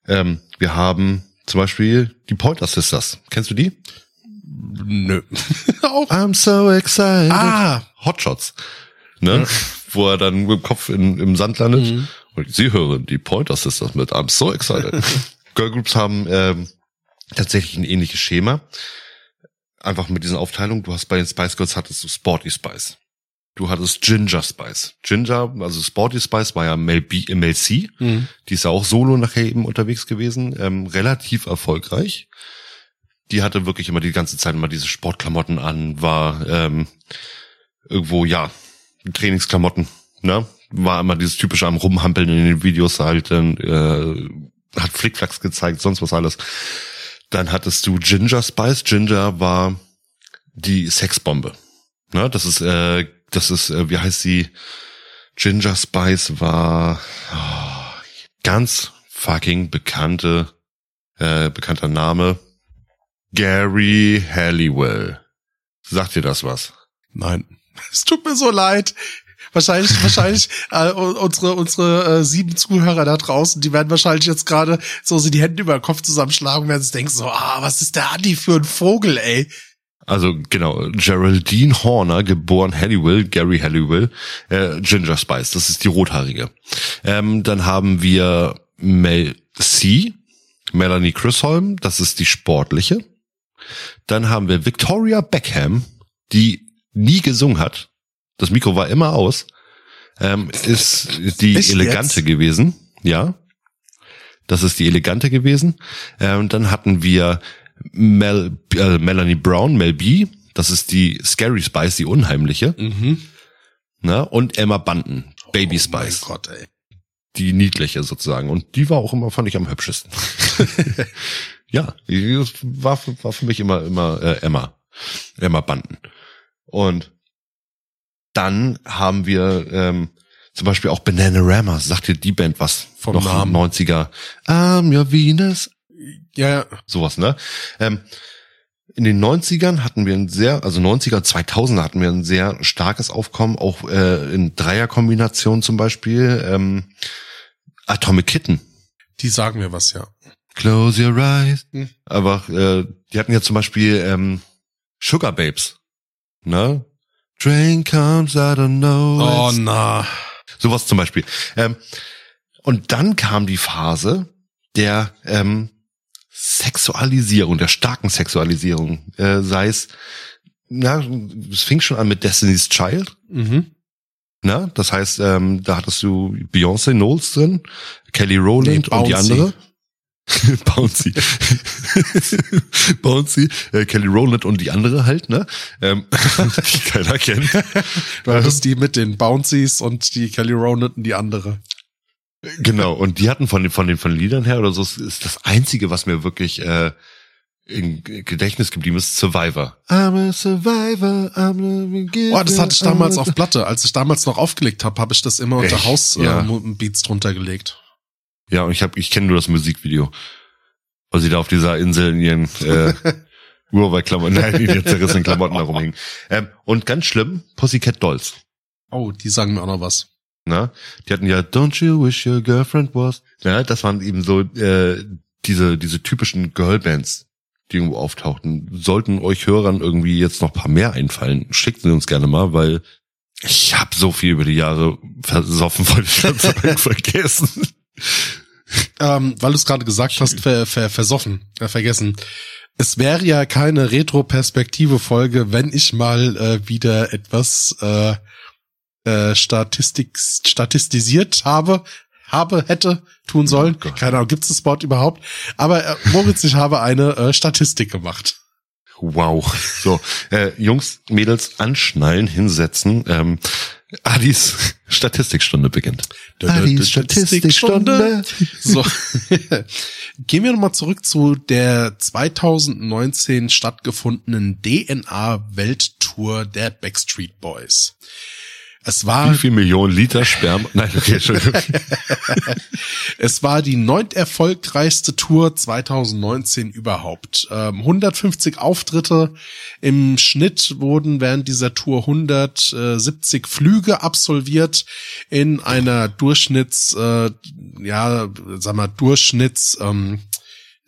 S1: Ähm, wir haben zum Beispiel die Pointer Sisters. Kennst du die?
S3: Nö. <laughs>
S1: I'm so excited.
S3: Ah.
S1: Hotshots. Ne? Wo er dann mit dem Kopf in, im Sand landet.
S3: Mhm.
S1: Und sie hören die Pointer Sisters mit I'm so excited. <laughs> Girlgroups haben ähm, tatsächlich ein ähnliches Schema. Einfach mit diesen Aufteilungen. Du hast bei den Spice Girls hattest du Sporty Spice. Du hattest Ginger Spice. Ginger, also Sporty Spice war ja Mel, B, äh, Mel C.
S3: Mhm.
S1: Die ist ja auch solo nachher eben unterwegs gewesen. Ähm, relativ erfolgreich. Die hatte wirklich immer die ganze Zeit immer diese Sportklamotten an, war ähm, irgendwo, ja, Trainingsklamotten, ne? War immer dieses typische am Rumhampeln in den Videos halt, dann, äh, hat Flickflacks gezeigt, sonst was alles. Dann hattest du Ginger Spice. Ginger war die Sexbombe. Ne? Das ist, äh, das ist, äh, wie heißt sie? Ginger Spice war oh, ganz fucking bekannte, äh, bekannter Name. Gary Halliwell. Sagt dir das was?
S3: Nein. <laughs> Es tut mir so leid. wahrscheinlich, <laughs> wahrscheinlich äh, unsere unsere äh, sieben Zuhörer da draußen, die werden wahrscheinlich jetzt gerade so sie die Hände über den Kopf zusammenschlagen werden sich denken so, ah, was ist der Andi für ein Vogel, ey?
S1: Also genau, Geraldine Horner, geboren Halliwell, Gary Halliwell, äh, Ginger Spice, das ist die rothaarige. Ähm, dann haben wir Mel C, Melanie Chisholm, das ist die sportliche. Dann haben wir Victoria Beckham, die nie gesungen hat. Das Mikro war immer aus. Ähm, ist die
S3: Echt
S1: elegante
S3: jetzt?
S1: gewesen, ja. Das ist die elegante gewesen. Ähm, dann hatten wir Mel, äh, Melanie Brown, Mel B. Das ist die Scary Spice, die unheimliche.
S3: Mhm.
S1: Ne? Und Emma Bunton, Baby Spice,
S3: Oh mein Gott, ey.
S1: die niedliche sozusagen. Und die war auch immer, fand ich am hübschesten. <laughs> ja, die war, für- war für mich immer, immer äh, Emma. Emma Bunton. Und dann haben wir ähm, zum Beispiel auch Bananarama. Sagt dir die Band was?
S3: Vom
S1: Noch
S3: Namen.
S1: 90er. I'm your Venus.
S3: Ja, ja.
S1: Sowas, ne? Ähm, in den 90ern hatten wir ein sehr, also 90er, 2000er hatten wir ein sehr starkes Aufkommen, auch äh, in Dreierkombination zum Beispiel. Ähm, Atomic Kitten.
S3: Die sagen mir was, ja.
S1: Close your eyes.
S3: Hm.
S1: Aber äh, die hatten ja zum Beispiel ähm, Sugar Babes. Ne? Train comes, I don't know.
S3: Oh na.
S1: Sowas zum Beispiel. Ähm, und dann kam die Phase der ähm, Sexualisierung, der starken Sexualisierung. Äh, sei es, na, es fing schon an mit Destiny's Child.
S3: Mhm.
S1: Na, das heißt, ähm, da hattest du Beyoncé Knowles drin, Kelly Rowland
S3: Nee,
S1: und die andere. <laughs> Bouncy. <laughs> Bouncy, äh, Kelly Rowland und die andere halt, ne? Ähm, <laughs> die keiner kennt.
S3: Du hattest die mit den Bouncies und die Kelly Rowland und die andere.
S1: Genau, und die hatten von den, von den, von den Liedern her oder so, ist- das einzige, was mir wirklich äh, im Gedächtnis geblieben ist, Survivor. I'm a survivor, I'm a
S3: Oh, das hatte ich damals auf Platte. Als ich damals noch aufgelegt habe, habe ich das immer unter
S1: Echt?
S3: Haus
S1: Ja.
S3: äh, Beats drunter gelegt.
S1: Ja, und ich habe, ich kenne nur das Musikvideo. Weil sie da auf dieser Insel in ihren äh, <laughs> Urwaldklamotten, nein, in ihren zerrissenen Klamotten herumhingen. Ähm, und ganz schlimm, Pussycat Dolls.
S3: Oh, die sagen mir auch noch was.
S1: Na, die hatten ja Don't you wish your girlfriend was. Ja, das waren eben so äh, diese diese typischen Girlbands, die irgendwo auftauchten. Sollten euch Hörern irgendwie jetzt noch paar mehr einfallen, schickt sie uns gerne mal, weil ich habe so viel über die Jahre versoffen, <laughs> wollte ich schon vergessen.
S3: Ähm, weil du es gerade gesagt hast, ver, ver, versoffen, äh, vergessen. Es wäre ja keine Retro-Perspektive-Folge, wenn ich mal äh, wieder etwas äh, äh, Statistik, statistisiert habe, habe, hätte, tun sollen.
S1: Oh.
S3: Keine Ahnung, gibt es das Wort überhaupt? Aber äh, Moritz, ich habe eine äh, Statistik gemacht.
S1: Wow. So, äh, Jungs, Mädels, anschnallen, hinsetzen. Ähm, Adis Statistikstunde beginnt. Adis Statistikstunde.
S3: So. <laughs> Gehen wir nochmal zurück zu der 2019 stattgefundenen DNA-Welttour der Backstreet Boys. Es war,
S1: Wie viel Millionen Liter Sperma? <laughs> Nein, okay, Entschuldigung. <laughs>
S3: es war die neunt erfolgreichste Tour 2019 überhaupt. Ähm, 150 Auftritte. Im Schnitt wurden während dieser Tour 170 Flüge absolviert in einer Durchschnitts, äh, ja, sag mal, Durchschnitts, ähm,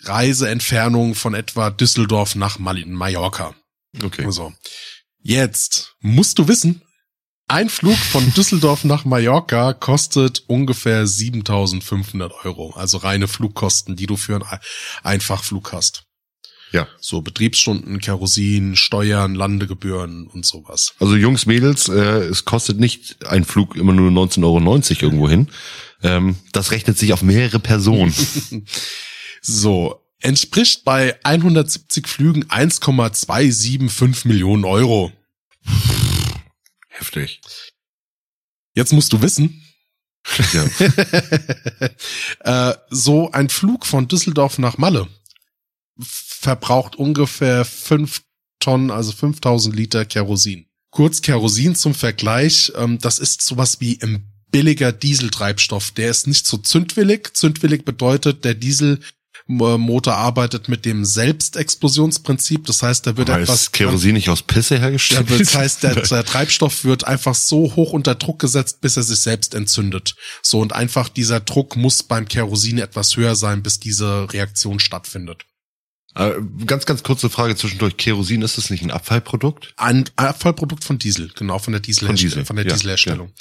S3: Reiseentfernung von etwa Düsseldorf nach Mal Mallorca.
S1: Okay.
S3: So. Jetzt musst du wissen, ein Flug von <laughs> Düsseldorf nach Mallorca kostet ungefähr 7500 Euro. Also reine Flugkosten, die du für einen Einfachflug hast.
S1: Ja.
S3: So Betriebsstunden, Kerosin, Steuern, Landegebühren und sowas.
S1: Also Jungs, Mädels, äh, es kostet nicht ein Flug immer nur 19,90 Euro irgendwo hin. Ähm, das rechnet sich auf mehrere Personen. <laughs>
S3: So. Entspricht bei 170 Flügen 1,275 Millionen Euro.
S1: Heftig.
S3: Jetzt musst du wissen, <laughs>
S1: Ja.
S3: äh, so ein Flug von Düsseldorf nach Malle verbraucht ungefähr fünf Tonnen, also 5000 Liter Kerosin. Kurz Kerosin zum Vergleich, ähm, das ist sowas wie ein billiger Dieseltreibstoff. Der ist nicht so zündwillig. Zündwillig bedeutet, der Diesel Motor arbeitet mit dem Selbstexplosionsprinzip. Das heißt, da wird
S1: Aber
S3: etwas
S1: Kerosin nicht aus Pisse hergestellt?
S3: Ja, das heißt, der, <laughs> der Treibstoff wird einfach so hoch unter Druck gesetzt, bis er sich selbst entzündet. So und einfach dieser Druck muss beim Kerosin etwas höher sein, bis diese Reaktion stattfindet.
S1: Äh, ganz, ganz kurze Frage zwischendurch. Kerosin, ist das nicht ein Abfallprodukt?
S3: Ein Abfallprodukt von Diesel, genau, von der Diesel,
S1: Von Diesel,
S3: von der
S1: ja,
S3: Dieselherstellung.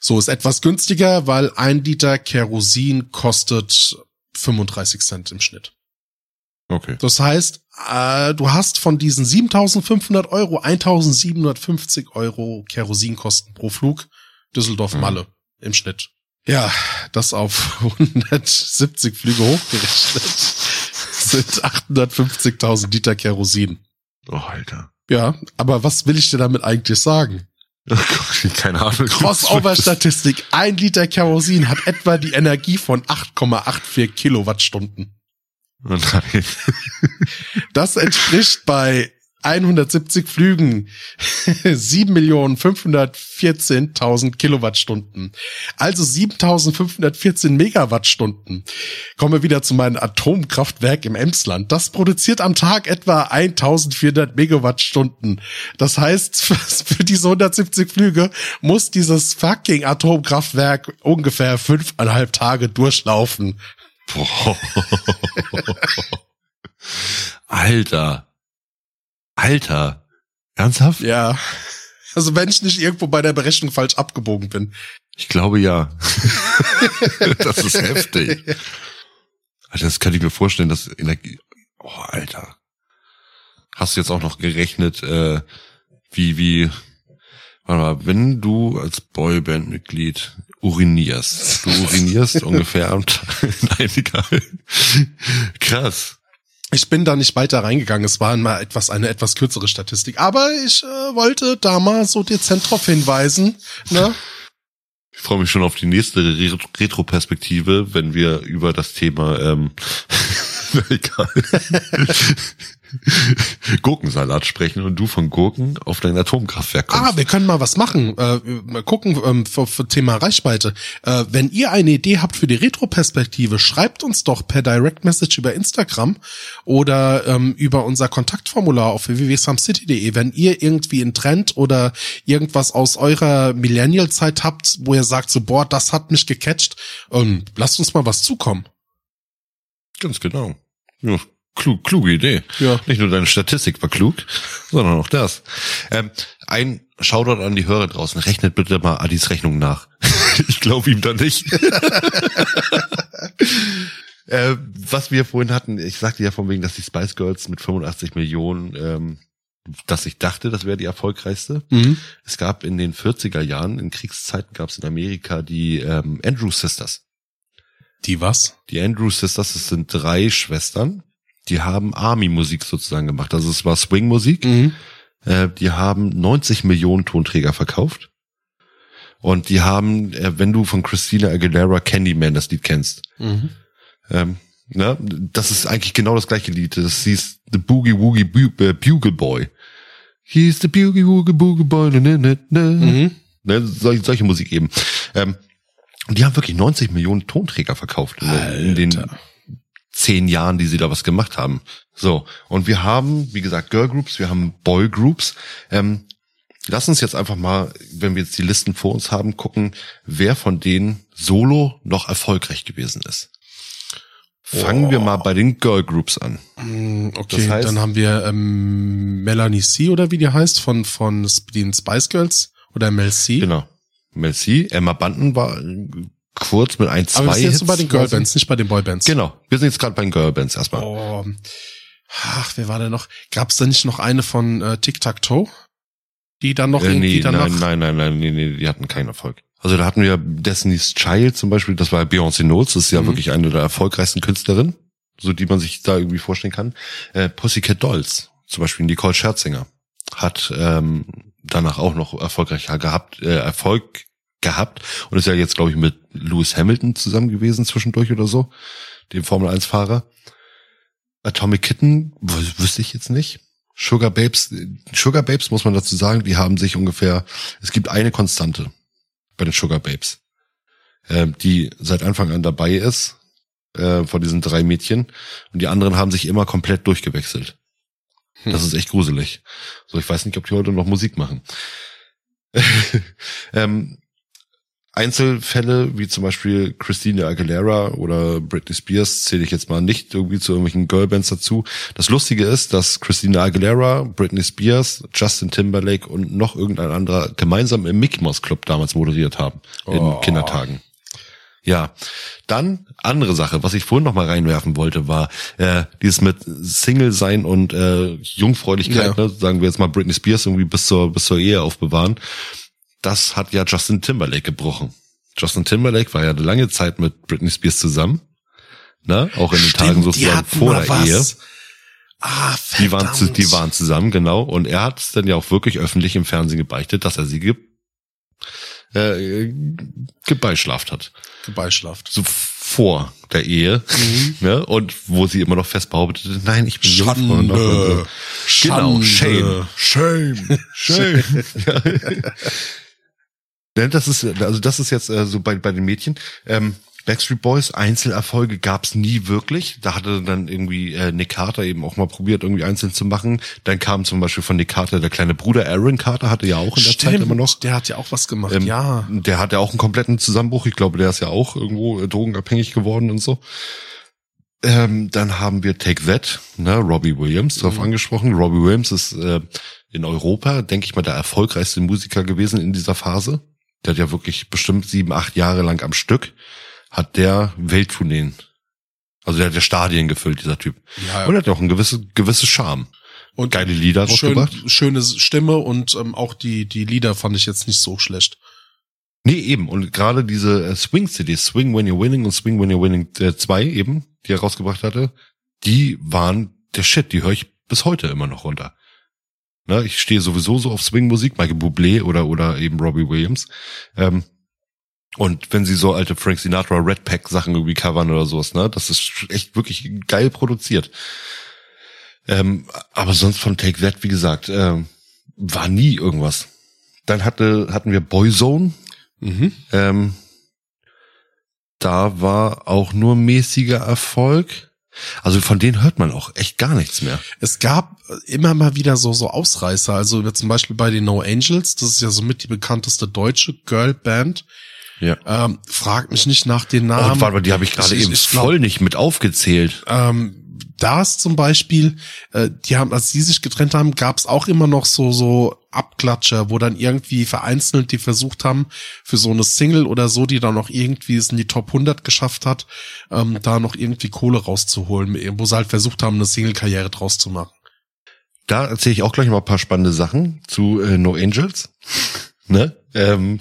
S3: So ist etwas günstiger, weil ein Liter Kerosin kostet 35 Cent im Schnitt.
S1: Okay.
S3: Das heißt, äh, du hast von diesen 7.500 Euro 1.750 Euro Kerosinkosten pro Flug Düsseldorf-Malle im Schnitt. Ja, das auf <laughs> 170 Flüge hochgerechnet <laughs> sind 850.000 Liter Kerosin.
S1: Oh, Alter.
S3: Ja, aber was will ich dir damit eigentlich sagen? <laughs>
S1: Keine Ahnung.
S3: Crossover-Statistik. Ein Liter Kerosin hat etwa die Energie von 8,84 Kilowattstunden.
S1: Oh nein.
S3: Das entspricht bei 170 Flügen <laughs> 7.514.000 Kilowattstunden. Also 7.514 Megawattstunden. Kommen wir wieder zu meinem Atomkraftwerk im Emsland. Das produziert am Tag etwa 1.400 Megawattstunden. Das heißt, <laughs> für diese 170 Flüge muss dieses fucking Atomkraftwerk ungefähr fünfeinhalb Tage durchlaufen.
S1: Boah. <laughs> Alter. Alter. Ernsthaft?
S3: Ja. Also wenn ich nicht irgendwo bei der Berechnung falsch abgebogen bin.
S1: Ich glaube ja. <laughs> das ist heftig. Alter, das kann ich mir vorstellen, dass Energie. Oh, Alter. Hast du jetzt auch noch gerechnet, äh, wie, wie, warte mal, wenn du als Boyband-Mitglied urinierst, du urinierst <laughs> ungefähr am Tag, <laughs> nein, egal. Krass.
S3: Ich bin da nicht weiter reingegangen. Es war mal etwas eine etwas kürzere Statistik. Aber ich äh, wollte da mal so dezent drauf hinweisen. Ne?
S1: Ich freue mich schon auf die nächste Re Retroperspektive, wenn wir über das Thema ähm, <laughs> egal. <laughs> Gurkensalat sprechen und du von Gurken auf dein Atomkraftwerk kommst.
S3: Ah, wir können mal was machen. Äh, mal gucken ähm, für, für Thema Reichweite. Äh, wenn ihr eine Idee habt für die Retroperspektive, schreibt uns doch per Direct Message über Instagram oder ähm, über unser Kontaktformular auf www.samcity.de. Wenn ihr irgendwie einen Trend oder irgendwas aus eurer Millennial-Zeit habt, wo ihr sagt so, boah, das hat mich gecatcht, ähm, lasst uns mal was zukommen.
S1: Ganz genau. Ja, klug, kluge Idee.
S3: Ja.
S1: Nicht nur deine Statistik war klug, sondern auch das. Ähm, ein Shoutout an die Hörer draußen. Rechnet bitte mal Adis Rechnung nach. <laughs> ich glaube ihm da nicht. <laughs> äh, was wir vorhin hatten, ich sagte ja von wegen, dass die Spice Girls mit 85 Millionen, ähm, dass ich dachte, das wäre die erfolgreichste.
S3: Mhm.
S1: Es gab in den 40er Jahren, in Kriegszeiten gab es in Amerika die ähm, Andrew Sisters.
S3: Die was?
S1: Die Andrew Sisters, das sind drei Schwestern, die haben Army-Musik sozusagen gemacht. Also es war Swing-Musik.
S3: Mhm.
S1: Äh, die haben 90 Millionen Tonträger verkauft. Und die haben, äh, wenn du von Christina Aguilera Candyman das Lied kennst,
S3: Mhm.
S1: ähm, ne, das ist eigentlich genau das gleiche Lied. Das hieß The Boogie Woogie Bu äh, Bugle Boy. He's the Boogie Woogie Boogie Boy. Ne, ne, ne, ne.
S3: Mhm.
S1: Ne, solche, solche Musik eben. Ähm, und die haben wirklich 90 Millionen Tonträger verkauft in, in den. Zehn Jahren, die sie da was gemacht haben. So, und wir haben, wie gesagt, Girl Groups, wir haben Boy Groups. Ähm, lass uns jetzt einfach mal, wenn wir jetzt die Listen vor uns haben, gucken, wer von denen solo noch erfolgreich gewesen ist. Fangen wir mal bei den Girl Groups an.
S3: Mm, Okay,
S1: Das heißt-
S3: dann haben wir ähm, Melanie C. oder wie die heißt, von, von den Spice Girls oder Mel C.
S1: Genau. Mel C, Emma Bunton war kurz mit ein, zwei
S3: Aber wir sind jetzt
S1: Hits
S3: bei den. Girlbands, nicht bei den Boybands.
S1: Genau, wir sind jetzt gerade bei den Girlbands erstmal.
S3: Oh. Ach, wer war da noch? Gab's da nicht noch eine von äh, Tic Tac Toe? Die dann noch
S1: Äh,
S3: irgendwie
S1: nee,
S3: dann
S1: nein, nein, nein, nein, nee, nee, die hatten keinen Erfolg. Also da hatten wir Destiny's Child zum Beispiel, das war Beyoncé Knowles, das ist ja
S3: Mhm.
S1: wirklich eine der erfolgreichsten Künstlerinnen, so die man sich da irgendwie vorstellen kann. Äh, Pussycat Dolls, zum Beispiel Nicole Scherzinger, hat ähm, danach auch noch erfolgreicher gehabt, äh, Erfolg gehabt und ist ja jetzt, glaube ich, mit Lewis Hamilton zusammen gewesen zwischendurch oder so, dem Formel-1-Fahrer. Atomic Kitten, wüsste ich jetzt nicht. Sugar Babes, Sugar Babes muss man dazu sagen, die haben sich ungefähr, es gibt eine Konstante bei den Sugar Babes, ähm, die seit Anfang an dabei ist. äh, von diesen drei Mädchen. Und die anderen haben sich immer komplett durchgewechselt. Das ist echt gruselig. So, ich weiß nicht, ob die heute noch Musik machen. <laughs> ähm, Einzelfälle, wie zum Beispiel Christina Aguilera oder Britney Spears, zähle ich jetzt mal nicht irgendwie zu irgendwelchen Girlbands dazu. Das Lustige ist, dass Christina Aguilera, Britney Spears, Justin Timberlake und noch irgendein anderer gemeinsam im Mickey Mouse Club damals moderiert haben. In
S3: Oh.
S1: Kindertagen. Ja, dann andere Sache, was ich vorhin noch mal reinwerfen wollte, war äh, dieses mit Single sein und äh, Jungfräulichkeit,
S3: Ja.
S1: ne, sagen wir jetzt mal Britney Spears irgendwie bis zur bis zur Ehe aufbewahren. Das hat ja Justin Timberlake gebrochen. Justin Timberlake war ja eine lange Zeit mit Britney Spears zusammen, ne, auch in den Tagen
S3: die
S1: sozusagen vor der
S3: was.
S1: Ehe.
S3: Ah,
S1: Die waren, zu,
S3: verdammt.
S1: die waren zusammen, genau. Und er hat es dann ja auch wirklich öffentlich im Fernsehen gebeichtet, dass er sie ge äh, gebeischlaft hat.
S3: Beischlaft.
S1: So vor der Ehe. <laughs> Ne? Und wo sie immer noch fest behauptete, nein, ich bin Jungfrau. Und noch-
S3: Schande.
S1: Genau,
S3: Schande.
S1: Shame. Shame. <laughs> Ne, Das ist, also das ist jetzt äh, so bei, bei den Mädchen. Ähm, Backstreet Boys Einzelerfolge gab's nie wirklich. Da hatte dann irgendwie äh, Nick Carter eben auch mal probiert, irgendwie einzeln zu machen. Dann kam zum Beispiel von Nick Carter der kleine Bruder Aaron Carter, hatte ja auch in der Zeit immer noch.
S3: Der hat ja auch was gemacht,
S1: Ähm,
S3: ja.
S1: Der hat ja auch einen kompletten Zusammenbruch. Ich glaube, der ist ja auch irgendwo äh, drogenabhängig geworden und so. Ähm, dann haben wir Take That, ne, Robbie Williams, drauf
S3: Mhm.
S1: angesprochen. Robbie Williams ist äh, in Europa, denke ich mal, der erfolgreichste Musiker gewesen in dieser Phase. Der hat ja wirklich bestimmt sieben, acht Jahre lang am Stück, hat der Welttourneen. Also der hat ja Stadien gefüllt, dieser Typ.
S3: ja
S1: Und er hat ja auch ein gewisses, gewisses Charme.
S3: und
S1: Geile Lieder
S3: schön,
S1: rausgebracht.
S3: schöne Stimme und ähm, auch die, die Lieder fand ich jetzt nicht so schlecht.
S1: Nee, eben. Und gerade diese äh, Swing-CDs, Swing When You're Winning und Swing When You're Winning 2 eben, die er rausgebracht hatte, die waren der Shit. Die höre ich bis heute immer noch runter. Ne, ich stehe sowieso so auf Swing-Musik, Michael Bublé oder, oder eben Robbie Williams. Ähm, und wenn sie so alte Frank Sinatra Red Pack Sachen irgendwie covern oder sowas, ne, das ist echt wirklich geil produziert. Ähm, aber sonst von Take That, wie gesagt, ähm, war nie irgendwas. Dann hatte, hatten wir Boyzone,
S3: Mhm.
S1: ähm, da war auch nur mäßiger Erfolg. Also von denen hört man auch echt gar nichts mehr.
S3: Es gab immer mal wieder so, so Ausreißer. Also zum Beispiel bei den No Angels, das ist ja somit die bekannteste deutsche Girlband.
S1: Ja.
S3: Ähm, frag mich nicht nach den
S1: Oh,
S3: Namen.
S1: warte mal, die habe ich gerade eben
S3: ich glaub-
S1: voll nicht mit aufgezählt.
S3: ähm, da ist zum Beispiel, äh, die haben, als sie sich getrennt haben, gab es auch immer noch so so Abklatscher, wo dann irgendwie vereinzelt die versucht haben, für so eine Single oder so, die dann noch irgendwie es in die Top 100 geschafft hat, ähm, da noch irgendwie Kohle rauszuholen, wo sie halt versucht haben, eine Single-Karriere draus zu machen.
S1: Da erzähle ich auch gleich mal ein paar spannende Sachen zu äh, No Angels. <laughs> ne? Ähm,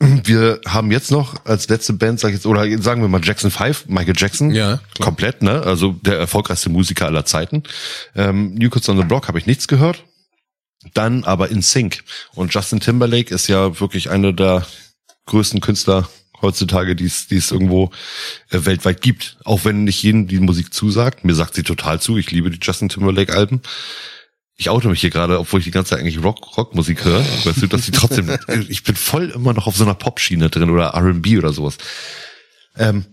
S1: wir haben jetzt noch als letzte Band, sag ich jetzt, oder sagen wir mal Jackson 5, Michael Jackson.
S3: Ja, klar.
S1: Komplett, ne? Also der erfolgreichste Musiker aller Zeiten. Ähm, New Kids on the Block habe ich nichts gehört. Dann aber in Sync. Und Justin Timberlake ist ja wirklich einer der größten Künstler heutzutage, die es die es irgendwo äh, weltweit gibt. Auch wenn nicht jedem die Musik zusagt. Mir sagt sie total zu. Ich liebe die Justin Timberlake Alben. Ich oute mich hier gerade, obwohl ich die ganze Zeit eigentlich Rock, Rockmusik höre. Weißt du, dass sie trotzdem, <laughs> ich bin voll immer noch auf so einer Popschiene drin oder R&B oder sowas. Ähm,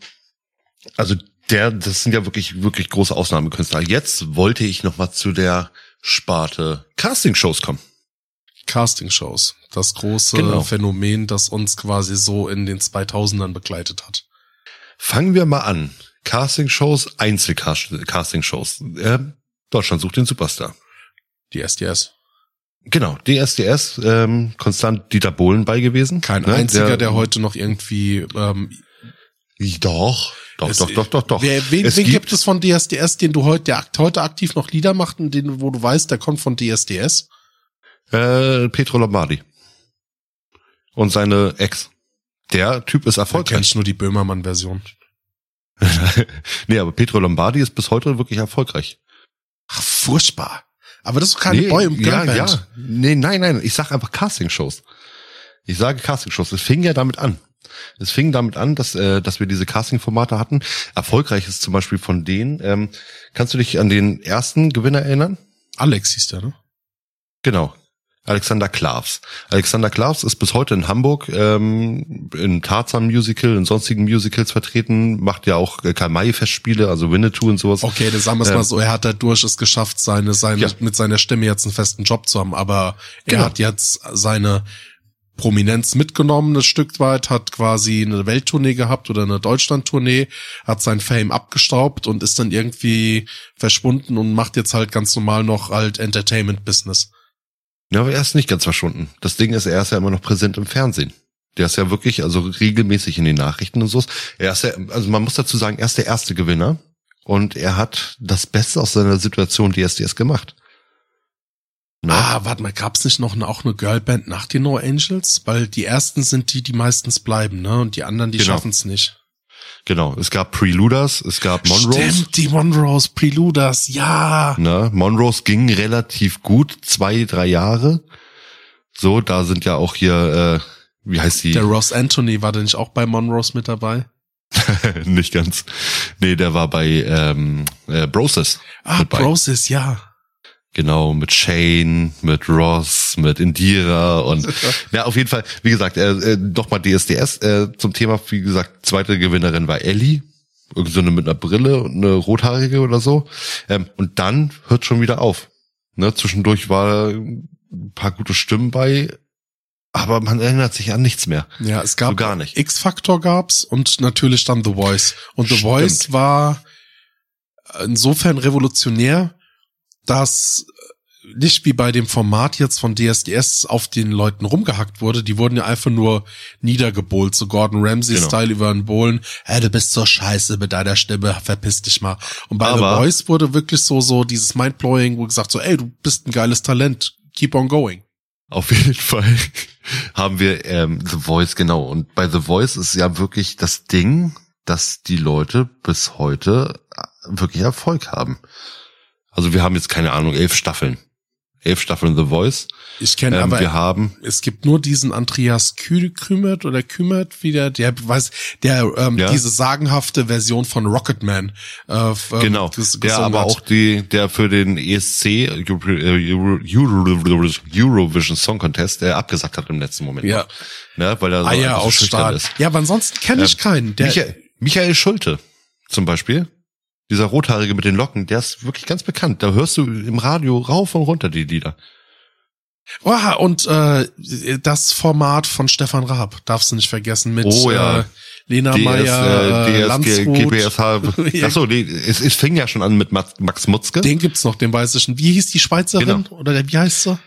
S1: also der, das sind ja wirklich, wirklich große Ausnahmekünstler. Jetzt wollte ich noch mal zu der Sparte Castingshows kommen.
S3: Castingshows. Das große
S1: Genau.
S3: Phänomen, das uns quasi so in den 2000ern begleitet hat.
S1: Fangen wir mal an. Castingshows, Einzelcastingshows. Äh, Deutschland sucht den Superstar.
S3: Die SDS.
S1: Genau, DSDS, ähm, konstant Dieter Bohlen bei gewesen.
S3: Kein
S1: Ne,
S3: einziger, der, heute noch irgendwie ähm,
S1: Doch, doch,
S3: Es-
S1: doch, doch, doch, doch.
S3: Wer, wen, wen
S1: gibt,
S3: gibt es von DSDS, den du heute, der heute aktiv noch Lieder macht und den, wo du weißt, der kommt von DSDS?
S1: äh, Petro Lombardi. Und seine Ex. Der Typ ist erfolgreich.
S3: kennst nur die Böhmermann-Version. <laughs>
S1: nee, aber Petro Lombardi ist bis heute wirklich erfolgreich.
S3: Ach, furchtbar. Aber das ist keine
S1: nee,
S3: Boy- und
S1: ja,
S3: Girlband.
S1: ja. Nee, nein, nein, ich sag einfach Castingshows. Ich sage Castingshows. Es fing ja damit an. Es fing damit an, dass, äh, dass wir diese Casting-Formate hatten. Erfolgreich ist zum Beispiel von denen. Ähm, kannst du dich an den ersten Gewinner erinnern?
S3: Alex hieß der, ne?
S1: Genau. Alexander Klavs. Alexander Klavs ist bis heute in Hamburg ähm, in Tarzan Musical, in sonstigen Musicals vertreten, macht ja auch äh, Karl-May-Festspiele, also Winnetou und sowas.
S3: Okay, das sagen wir es
S1: Ähm,
S3: mal so, er hat dadurch es geschafft, seine, seine,
S1: Ja.
S3: mit seiner Stimme jetzt einen festen Job zu haben, aber er
S1: Genau.
S3: hat jetzt seine Prominenz mitgenommen, ein Stück weit, hat quasi eine Welttournee gehabt oder eine Deutschlandtournee, hat sein Fame abgestaubt und ist dann irgendwie verschwunden und macht jetzt halt ganz normal noch halt Entertainment-Business.
S1: Ja, aber er ist nicht ganz verschwunden. Das Ding ist, er ist ja immer noch präsent im Fernsehen. Der ist ja wirklich, also regelmäßig in den Nachrichten und so. Er ist ja, also man muss dazu sagen, er ist der erste Gewinner und er hat das Beste aus seiner Situation DSDS gemacht. Na,
S3: Ah, warte mal, gab's nicht noch eine, auch eine Girlband nach den No Angels? Weil die ersten sind die, die meistens bleiben, ne? Und die anderen, die
S1: Genau.
S3: schaffen's nicht.
S1: Genau. Es gab Preluders, es gab Monrose.
S3: Stimmt, die Monrose, Preluders, ja.
S1: Ne? Monrose ging relativ gut, zwei, drei Jahre. So, da sind ja auch hier, äh, wie heißt die?
S3: Der Ross Anthony war der nicht auch bei Monrose mit dabei? <laughs>
S1: nicht ganz. Nee, der war bei ähm, äh, Broses.
S3: Ah. Broses, ja.
S1: Genau, mit Shane, mit Ross, mit Indira und <laughs> ja, auf jeden Fall, wie gesagt, äh, äh, nochmal DSDS äh, zum Thema, wie gesagt, zweite Gewinnerin war Ellie, irgend so eine mit einer Brille und eine rothaarige oder so. Ähm, und dann hört schon wieder auf. Ne, zwischendurch war ein paar gute Stimmen bei, aber man erinnert sich an nichts mehr.
S3: Ja, es gab
S1: So gar nicht.
S3: X-Factor gab's und natürlich dann The Voice. Und The
S1: Stimmt.
S3: Voice war insofern revolutionär, dass nicht wie bei dem Format jetzt von DSDS auf den Leuten rumgehackt wurde, die wurden ja einfach nur niedergebohlt, so Gordon Ramsay-Style über den Bohlen, hey, du bist so scheiße mit deiner Stimme, verpiss dich mal. Und bei
S1: Aber-
S3: The Voice wurde wirklich so, so dieses Mindblowing, wo gesagt so, ey, du bist ein geiles Talent, keep on going.
S1: Auf jeden Fall <laughs> haben wir ähm, The Voice, genau. Und bei The Voice ist ja wirklich das Ding, dass die Leute bis heute äh, wirklich Erfolg haben. Also wir haben jetzt keine Ahnung, elf Staffeln. Elf Staffeln The Voice.
S3: Ich kenne
S1: Ähm,
S3: aber
S1: wir haben,
S3: es gibt nur diesen Andreas Kü Kümert oder Kümert wieder, der weiß, der ähm,
S1: Ja.
S3: diese sagenhafte Version von Rocketman. Äh, ähm,
S1: genau, der aber
S3: hat.
S1: auch die, der für den ESC, Euro, Euro, Euro, Eurovision Song Contest, der abgesagt hat im letzten Moment.
S3: Ja.
S1: Ne, weil er so
S3: Eier
S1: einfach so ist.
S3: Ja, aber ansonsten kenne ich
S1: Ähm,
S3: keinen. Der,
S1: Michael, Michael Schulte zum Beispiel, dieser Rothaarige mit den Locken, der ist wirklich ganz bekannt. Da hörst du im Radio rauf und runter die Lieder.
S3: oh, und äh, das Format von Stefan Raab, darfst du nicht vergessen, mit
S1: Oh, ja.
S3: äh, Lena
S1: DS,
S3: Meyer, äh,
S1: DS. GBSH. Achso, nee, es, es fing ja schon an mit Max, Mutzke.
S3: Den gibt's noch, den weiß ich nicht. Wie hieß die Schweizerin?
S1: Genau.
S3: Oder der, wie heißt sie?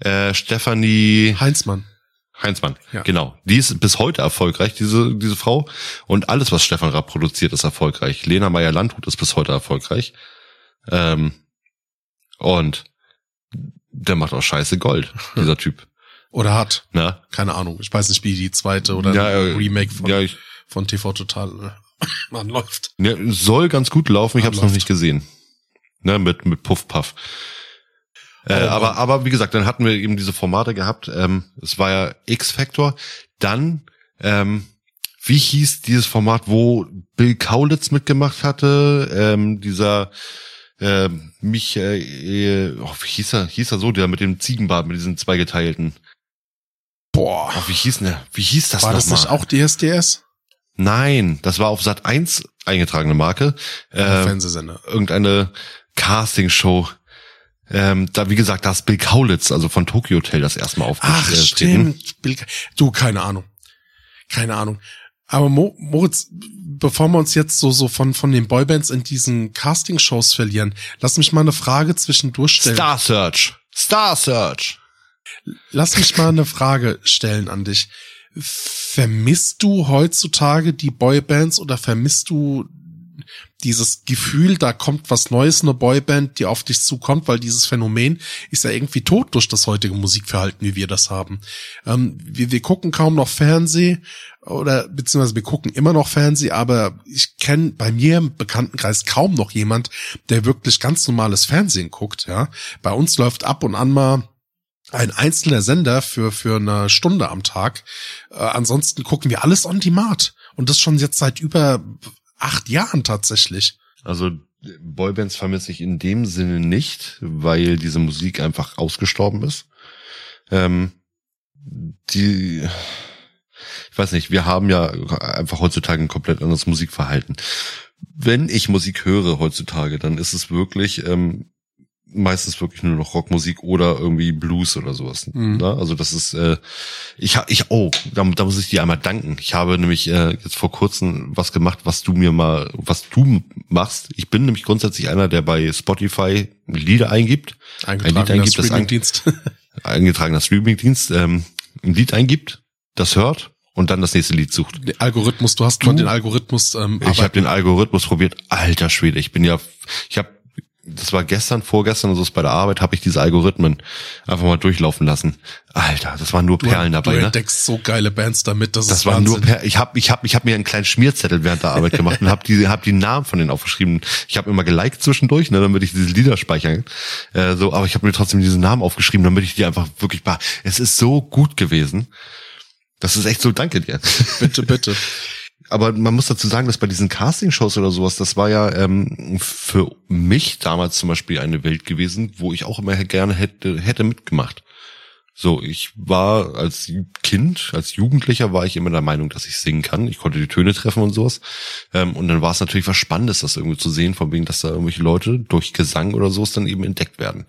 S1: Äh, Stefanie
S3: Heinzmann.
S1: Heinzmann.
S3: Ja.
S1: Genau. Die ist bis heute erfolgreich, diese, diese Frau. Und alles, was Stefan Raab produziert, ist erfolgreich. Lena Meyer-Landrut ist bis heute erfolgreich. Ähm, und der macht auch scheiße Gold, dieser Typ. <laughs>
S3: Oder hat.
S1: Na?
S3: Keine Ahnung. Ich weiß nicht, wie die zweite oder
S1: Ja, äh,
S3: Remake von,
S1: Ja, ich,
S3: von TV Total äh, <laughs> anläuft.
S1: ja, soll ganz gut laufen, ich habe es noch nicht gesehen. Ne, mit, mit Puff Puff. Äh,
S3: Oh,
S1: aber, aber wie gesagt, dann hatten wir eben diese Formate gehabt. Ähm, es war ja X-Factor. Dann, ähm, wie hieß dieses Format, wo Bill Kaulitz mitgemacht hatte? Ähm, dieser ähm, Michael, oh, wie hieß er? Hieß er so, der mit dem Ziegenbart, mit diesen zweigeteilten.
S3: Boah.
S1: Oh, wie hieß denn der? Wie hieß das
S3: War das
S1: nochmal?
S3: nicht auch DSDS?
S1: Nein, das war auf Sat 1 eingetragene Marke.
S3: Äh,
S1: Äh,
S3: Fernsehsender.
S1: irgendeine Castingshow. Ähm, da, wie gesagt, da ist Bill Kaulitz, also von Tokyo Hotel, das erste Mal
S3: Ach,
S1: aufgetreten.
S3: stimmt. Bill- Du, keine Ahnung. Keine Ahnung. Aber Mo Moritz, bevor wir uns jetzt so, so von, von den Boybands in diesen Castingshows verlieren, lass mich mal eine Frage zwischendurch stellen.
S1: Star Search. Star Search.
S3: Lass mich mal eine Frage stellen an dich. Vermisst du heutzutage die Boybands oder vermisst du dieses Gefühl, da kommt was Neues, eine Boyband, die auf dich zukommt, weil dieses Phänomen ist ja irgendwie tot durch das heutige Musikverhalten, wie wir das haben. Ähm, wir, wir gucken kaum noch Fernseh oder beziehungsweise wir gucken immer noch Fernseh, aber ich kenne bei mir im Bekanntenkreis kaum noch jemand, der wirklich ganz normales Fernsehen guckt. Ja, bei uns läuft ab und an mal ein einzelner Sender für für eine Stunde am Tag. Äh, ansonsten gucken wir alles on demand und das schon jetzt seit über acht Jahren tatsächlich.
S1: Also Boybands vermisse ich in dem Sinne nicht, weil diese Musik einfach ausgestorben ist. Ähm, die, ich weiß nicht, wir haben ja einfach heutzutage ein komplett anderes Musikverhalten. Wenn ich Musik höre heutzutage, dann ist es wirklich ähm, meistens wirklich nur noch Rockmusik oder irgendwie Blues oder sowas.
S3: Mhm.
S1: Ne? Also das ist, äh, ich habe, ich, oh, da, da muss ich dir einmal danken. Ich habe nämlich äh, jetzt vor kurzem was gemacht, was du mir mal, was du machst. Ich bin nämlich grundsätzlich einer, der bei Spotify Lieder eingibt, ein Lied
S3: Eingetragener
S1: eingibt, das ein,
S3: Streamingdienst. <laughs>
S1: eingetragener Streamingdienst, ähm, ein Lied eingibt, das hört und dann das nächste Lied sucht.
S3: Der Algorithmus, du hast mal den Algorithmus ähm,
S1: Ich habe den Algorithmus probiert. Alter Schwede, ich bin ja, ich habe, das war gestern, vorgestern, so ist bei der Arbeit, habe ich diese Algorithmen einfach mal durchlaufen lassen. Alter, das waren nur
S3: du,
S1: Perlen
S3: du
S1: dabei. Ne?
S3: entdeckst so geile Bands damit, das,
S1: Das
S3: ist
S1: war
S3: Wahnsinn.
S1: nur per, ich habe ich hab, ich hab mir einen kleinen Schmierzettel während der Arbeit gemacht und habe die hab die Namen von denen aufgeschrieben. Ich habe immer geliked zwischendurch, ne, damit ich diese Lieder speichern. Äh, so, aber ich habe mir trotzdem diese Namen aufgeschrieben, damit ich die einfach wirklich bar. Es ist so gut gewesen. Das ist echt so, danke dir.
S3: bitte, bitte.
S1: Aber man muss dazu sagen, dass bei diesen Castingshows oder sowas, das war ja ähm, für mich damals zum Beispiel eine Welt gewesen, wo ich auch immer gerne hätte, hätte mitgemacht. So, ich war als Kind, als Jugendlicher war ich immer der Meinung, dass ich singen kann. Ich konnte die Töne treffen und sowas. Ähm, und dann war es natürlich was Spannendes, das irgendwie zu sehen, von wegen, dass da irgendwelche Leute durch Gesang oder sowas dann eben entdeckt werden.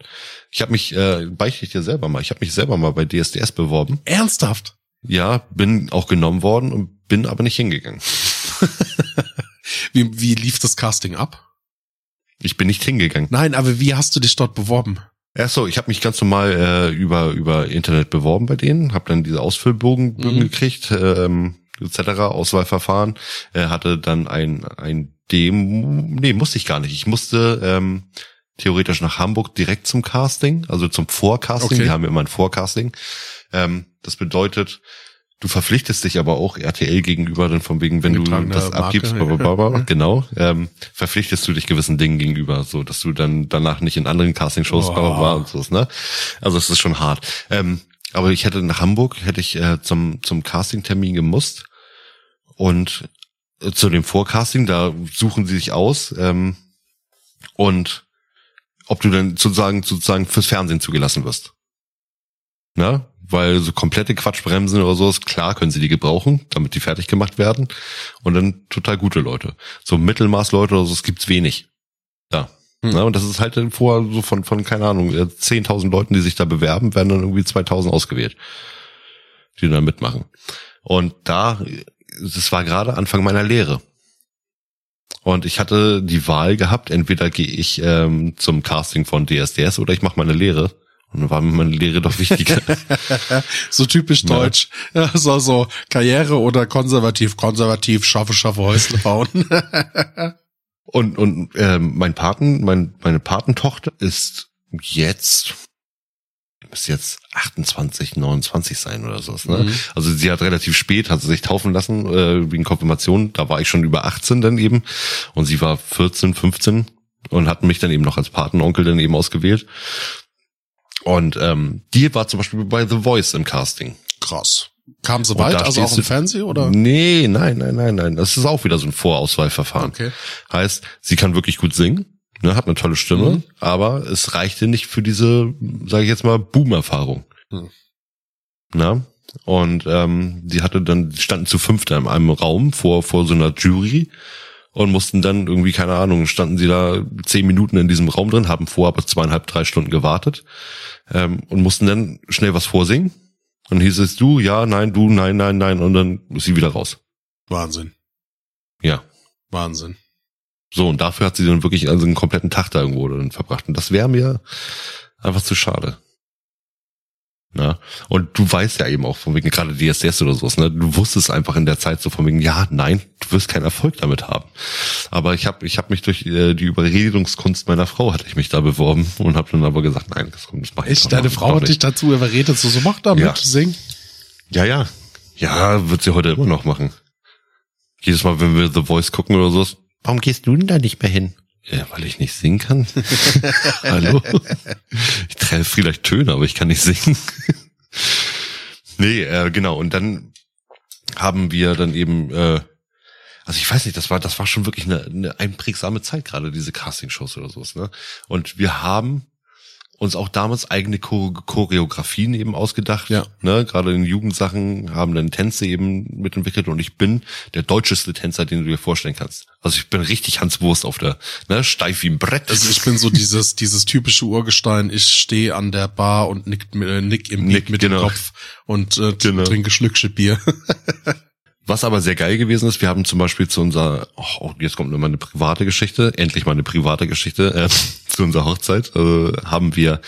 S1: Ich habe mich, äh, beichte ich dir selber mal, ich habe mich selber mal bei DSDS beworben.
S3: Ernsthaft?
S1: Ja, bin auch genommen worden und bin aber nicht hingegangen. <laughs>
S3: Wie, wie lief das Casting ab?
S1: Ich bin nicht hingegangen.
S3: Nein, aber wie hast du dich dort beworben?
S1: Ach so, ich habe mich ganz normal äh, über über Internet beworben bei denen, habe dann diese Ausfüllbogen
S3: Mhm.
S1: gekriegt, ähm, etc. Auswahlverfahren, äh, hatte dann ein ein Demo, nee musste ich gar nicht. Ich musste ähm, theoretisch nach Hamburg direkt zum Casting, also zum Vorcasting.
S3: Okay.
S1: Die haben immer ein Vorcasting. Ähm, das bedeutet, du verpflichtest dich aber auch RTL gegenüber, dann von wegen, wenn du das
S3: Marke,
S1: abgibst,
S3: ja.
S1: blablabla, genau, ähm, verpflichtest du dich gewissen Dingen gegenüber, so dass du dann danach nicht in anderen Castingshows
S3: Oh.
S1: war und so, ne? Also es ist schon hart. Ähm, aber ich hätte nach Hamburg, hätte ich äh, zum, zum Castingtermin gemusst und äh, zu dem Vorcasting, da suchen sie sich aus ähm, und ob du dann sozusagen sozusagen fürs Fernsehen zugelassen wirst. Na, weil so komplette Quatschbremsen oder sowas, klar können sie die gebrauchen, damit die fertig gemacht werden. Und dann total gute Leute. So Mittelmaßleute oder so, es gibt's wenig. Ja.
S3: Hm.
S1: Na, und das ist halt dann vorher so von, von, keine Ahnung, äh, 10.000 Leuten, die sich da bewerben, werden dann irgendwie 2.000 ausgewählt, die dann mitmachen. Und da, das war gerade Anfang meiner Lehre. Und ich hatte die Wahl gehabt, entweder gehe ich ähm, zum Casting von DSDS oder ich mache meine Lehre. Und dann war mir meine Lehre doch wichtiger. <laughs>
S3: So typisch deutsch. Ja, so, so Karriere oder konservativ, konservativ, schaffe, schaffe, Häusle bauen. <laughs>
S1: und und ähm, mein Paten, mein, meine Patentochter ist jetzt müsste jetzt 28, 29 sein oder so. Ne?
S3: Mhm.
S1: Also sie hat relativ spät, hat sie sich taufen lassen äh, wegen Konfirmation. Da war ich schon über 18 dann eben und sie war 14, 15 und hat mich dann eben noch als Patenonkel dann eben ausgewählt. Und ähm, die war zum Beispiel bei The Voice im Casting.
S3: Krass. Kam so
S1: Und
S3: weit, also auch im Fernsehen, oder?
S1: Nee, nein, nein, nein, nein. Das ist auch wieder so ein Vorauswahlverfahren.
S3: Okay.
S1: Heißt, sie kann wirklich gut singen, ne, hat eine tolle Stimme,
S3: Mhm.
S1: aber es reichte nicht für diese, sage ich jetzt mal, Boom-Erfahrung.
S3: Mhm.
S1: Na? Und ähm, die hatte dann, die standen zu fünft in einem Raum vor, vor so einer Jury und mussten dann irgendwie, keine Ahnung, standen sie da zehn Minuten in diesem Raum drin, haben vorher aber zweieinhalb, drei Stunden gewartet ähm, und mussten dann schnell was vorsingen. Und hieß es du, ja, nein, du, nein, nein, nein, und dann ist sie wieder raus.
S3: Wahnsinn.
S1: Ja.
S3: Wahnsinn.
S1: So, und dafür hat sie dann wirklich also einen kompletten Tag da irgendwo dann verbracht. Und das wäre mir einfach zu schade. Na, und du weißt ja eben auch von wegen gerade DSDS oder sowas, ne? Du wusstest einfach in der Zeit so von wegen, ja, nein, du wirst keinen Erfolg damit haben. Aber ich habe ich hab mich durch äh, die Überredungskunst meiner Frau hatte ich mich da beworben und habe dann aber gesagt, nein, das, das mach ich
S3: Echt? Deine Frau hat dich dazu überredet, so, so mach da mit,
S1: Ja.
S3: sing.
S1: Ja, ja. Ja, wird sie heute immer noch machen. Jedes Mal, wenn wir The Voice gucken oder sowas, warum gehst du denn da nicht mehr hin? Ja, weil ich nicht singen kann. <laughs> Hallo? Ich treffe vielleicht Töne, aber ich kann nicht singen. <laughs> nee, äh, genau. Und dann haben wir dann eben, äh, also ich weiß nicht, das war, das war schon wirklich eine, eine einprägsame Zeit, gerade diese Castingshows oder sowas, ne? Und wir haben uns auch damals eigene Chore Choreografien eben ausgedacht.
S3: Ja.
S1: Ne, gerade in Jugendsachen haben dann Tänze eben mitentwickelt und ich bin der deutscheste Tänzer, den du dir vorstellen kannst. Also ich bin richtig Hans Wurst auf der, ne, steif wie ein Brett.
S3: Also ich bin so dieses, dieses typische Urgestein, ich stehe an der Bar und nick, äh, nick im
S1: Nick,
S3: mit
S1: genau.
S3: dem Kopf und äh,
S1: Genau.
S3: trinke Schlückche Bier. <laughs>
S1: Was aber sehr geil gewesen ist, wir haben zum Beispiel zu unserer, oh, jetzt kommt nochmal eine private Geschichte, endlich mal eine private Geschichte, äh, <laughs> zu unserer Hochzeit, äh, haben wir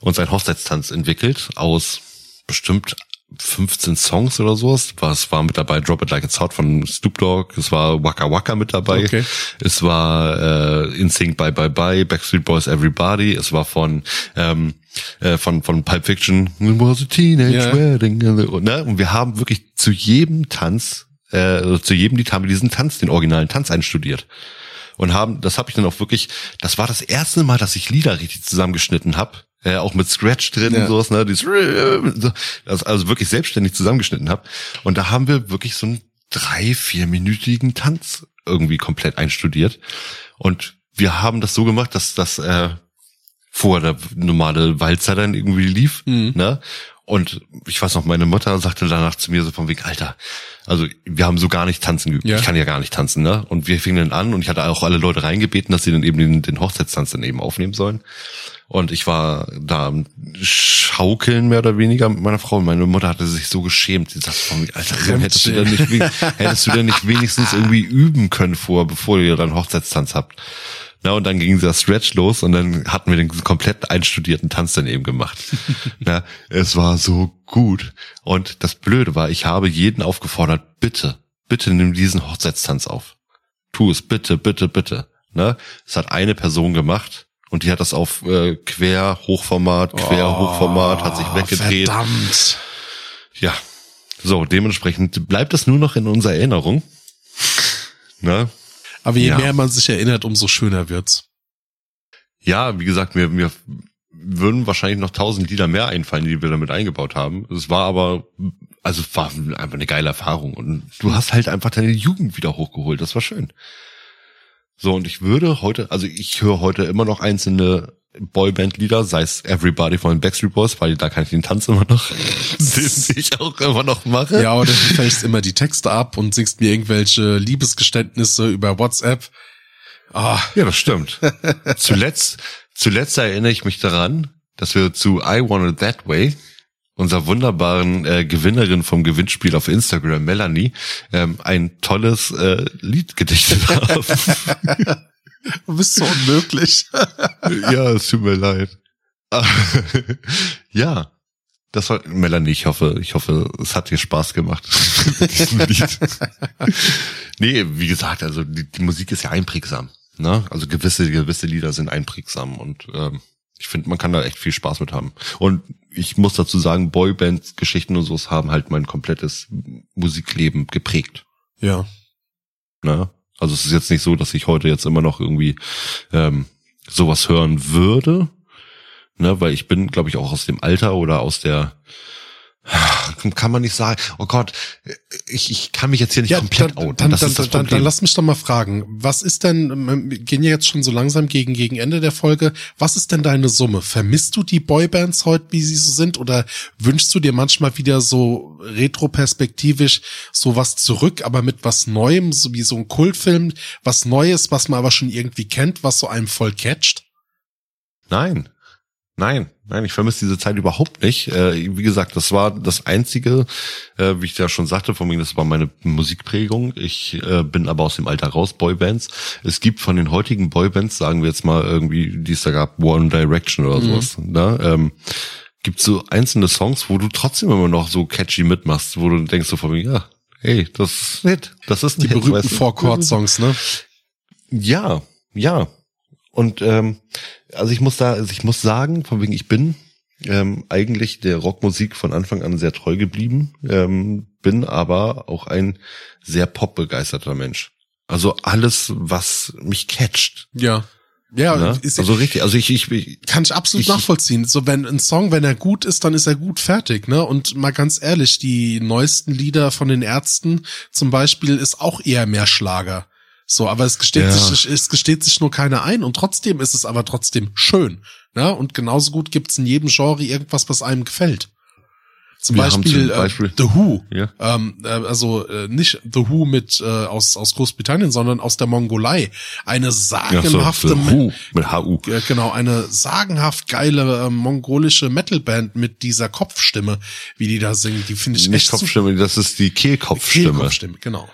S1: uns einen Hochzeitstanz entwickelt aus bestimmt 15 Songs oder sowas. Was war mit dabei? Drop It Like It's Hot von Snoop Dogg. Es war Waka Waka mit dabei.
S3: Okay.
S1: Es war äh, In Sync Bye Bye Bye, Backstreet Boys Everybody. Es war von ähm, äh, von von Pulp Fiction. It was a teenage
S3: Ja.
S1: wedding. Und, ne? und wir haben wirklich zu jedem Tanz, äh, also zu jedem Lied haben wir diesen Tanz, den originalen Tanz einstudiert. Und haben, das habe ich dann auch wirklich, das war das erste Mal, dass ich Lieder richtig zusammengeschnitten habe. Äh, auch mit Scratch drin
S3: Ja.
S1: und sowas, ne? Dieses, das also wirklich selbstständig zusammengeschnitten habe. Und da haben wir wirklich so einen drei, vierminütigen Tanz irgendwie komplett einstudiert. Und wir haben das so gemacht, dass das äh, vor der normale Walzer dann irgendwie lief,
S3: Mhm.
S1: ne? Und ich weiß noch, meine Mutter sagte danach zu mir so vom Weg, Alter, also wir haben so gar nicht tanzen geübt.
S3: Ja.
S1: Ich kann ja gar nicht tanzen, ne? Und wir fingen dann an und ich hatte auch alle Leute reingebeten, dass sie dann eben den, den Hochzeitstanz dann eben aufnehmen sollen. Und ich war da am Schaukeln mehr oder weniger mit meiner Frau. Und meine Mutter hatte sich so geschämt. Sie sagte von mir, Alter, hättest du denn nicht, hättest du denn nicht wenigstens irgendwie üben können vor, bevor ihr dann Hochzeitstanz habt? Na, und dann ging der Stretch los und dann hatten wir den komplett einstudierten Tanz dann eben gemacht. <laughs> Na, es war so gut. Und das Blöde war, ich habe jeden aufgefordert, bitte, bitte nimm diesen Hochzeitstanz auf. Tu es, bitte, bitte, bitte. Ne? Es hat eine Person gemacht und die hat das auf äh, quer Hochformat, quer Hochformat, hat sich weggedreht.
S3: Oh, Verdammt.
S1: Ja. So, dementsprechend bleibt es nur noch in unserer Erinnerung. <laughs> Ne?
S3: Aber je
S1: Ja.
S3: mehr man sich erinnert, umso schöner wird's.
S1: Ja, wie gesagt, mir, mir würden wahrscheinlich noch tausend Lieder mehr einfallen, die wir damit eingebaut haben. Es war aber, also war einfach eine geile Erfahrung. Und du hast halt einfach deine Jugend wieder hochgeholt. Das war schön. So, und ich würde heute, also ich höre heute immer noch einzelne Boyband-Lieder, sei es Everybody von Backstreet Boys, weil da kann ich den Tanz immer noch, <laughs> den <laughs> ich auch immer noch mache.
S3: Ja, oder du fällst immer die Texte ab und singst mir irgendwelche Liebesgeständnisse über WhatsApp. Ah,
S1: Ja, das stimmt. <laughs> zuletzt, zuletzt erinnere ich mich daran, dass wir zu I Want It That Way, unserer wunderbaren äh, Gewinnerin vom Gewinnspiel auf Instagram, Melanie, ähm, ein tolles äh, Lied gedichtet haben.
S3: Du bist so unmöglich.
S1: ja, es tut mir leid. ja, das war Melanie. Ich hoffe, ich hoffe, es hat dir Spaß gemacht mit diesem Lied. nee, wie gesagt, also die, die Musik ist ja einprägsam. Ne? Also gewisse gewisse Lieder sind einprägsam und ähm, ich finde, man kann da echt viel Spaß mit haben. Und ich muss dazu sagen, Boybands, Geschichten und sowas haben halt mein komplettes Musikleben geprägt.
S3: Ja.
S1: Ne? Also es ist jetzt nicht so, dass ich heute jetzt immer noch irgendwie ähm, sowas hören würde, ne? weil ich bin, glaube ich, auch aus dem Alter oder aus der kann man nicht sagen, oh Gott, ich, ich kann mich jetzt hier nicht komplett
S3: dann,
S1: outen.
S3: dann, dann, dann, dann,
S1: Problem.
S3: lass mich doch mal fragen, was ist denn, wir gehen ja jetzt schon so langsam gegen, gegen Ende der Folge, was ist denn deine Summe? Vermisst du die Boybands heute, wie sie so sind, oder wünschst du dir manchmal wieder so retroperspektivisch sowas zurück, aber mit was Neuem, so wie so ein Kultfilm, was Neues, was man aber schon irgendwie kennt, was so einem voll catcht?
S1: Nein. Nein, nein, ich vermisse diese Zeit überhaupt nicht. Äh, wie gesagt, das war das Einzige, äh, wie ich ja schon sagte, von mir, das war meine Musikprägung. Ich äh, bin aber aus dem Alter raus, Boybands. Es gibt von den heutigen Boybands, sagen wir jetzt mal irgendwie, die es da gab, One Direction oder sowas, ne? ähm, gibt so einzelne Songs, wo du trotzdem immer noch so catchy mitmachst, wo du denkst so von mir, ja, hey, das ist nett, das ist
S3: Die berühmten? Four-Chord-Songs, ne?
S1: Ja, ja. Und ähm, also ich muss da, also ich muss sagen, von wegen ich bin ähm, eigentlich der Rockmusik von Anfang an sehr treu geblieben, ähm, bin aber auch ein sehr popbegeisterter Mensch. Also alles, was mich catcht.
S3: Ja. Ja,
S1: Ne?
S3: ist,
S1: Also richtig, also ich, ich, ich
S3: Kann ich absolut
S1: Ich-
S3: nachvollziehen. So, wenn ein Song, wenn er gut ist, dann ist er gut fertig, ne? Und mal ganz ehrlich, die neuesten Lieder von den Ärzten zum Beispiel ist auch eher mehr Schlager. So, aber es gesteht
S1: Ja.
S3: sich, es gesteht sich nur keiner ein und trotzdem ist es aber trotzdem schön. Ne? Und genauso gut gibt's in jedem Genre irgendwas, was einem gefällt. Zum
S1: Wir
S3: Beispiel,
S1: zum Beispiel-
S3: Äh, The Who.
S1: Ja.
S3: Ähm, äh, also äh, nicht The Who mit äh, aus aus Großbritannien, sondern aus der Mongolei. Eine
S1: Ja, so,
S3: sagenhafte, Me-
S1: Hu, mit HU.
S3: äh, genau eine sagenhaft geile äh, mongolische Metalband mit dieser Kopfstimme, wie die da singen. Die finde ich
S1: Nicht
S3: echt
S1: Kopfstimme, das ist die Kehlkopfstimme.
S3: Kehlkopfstimme, genau.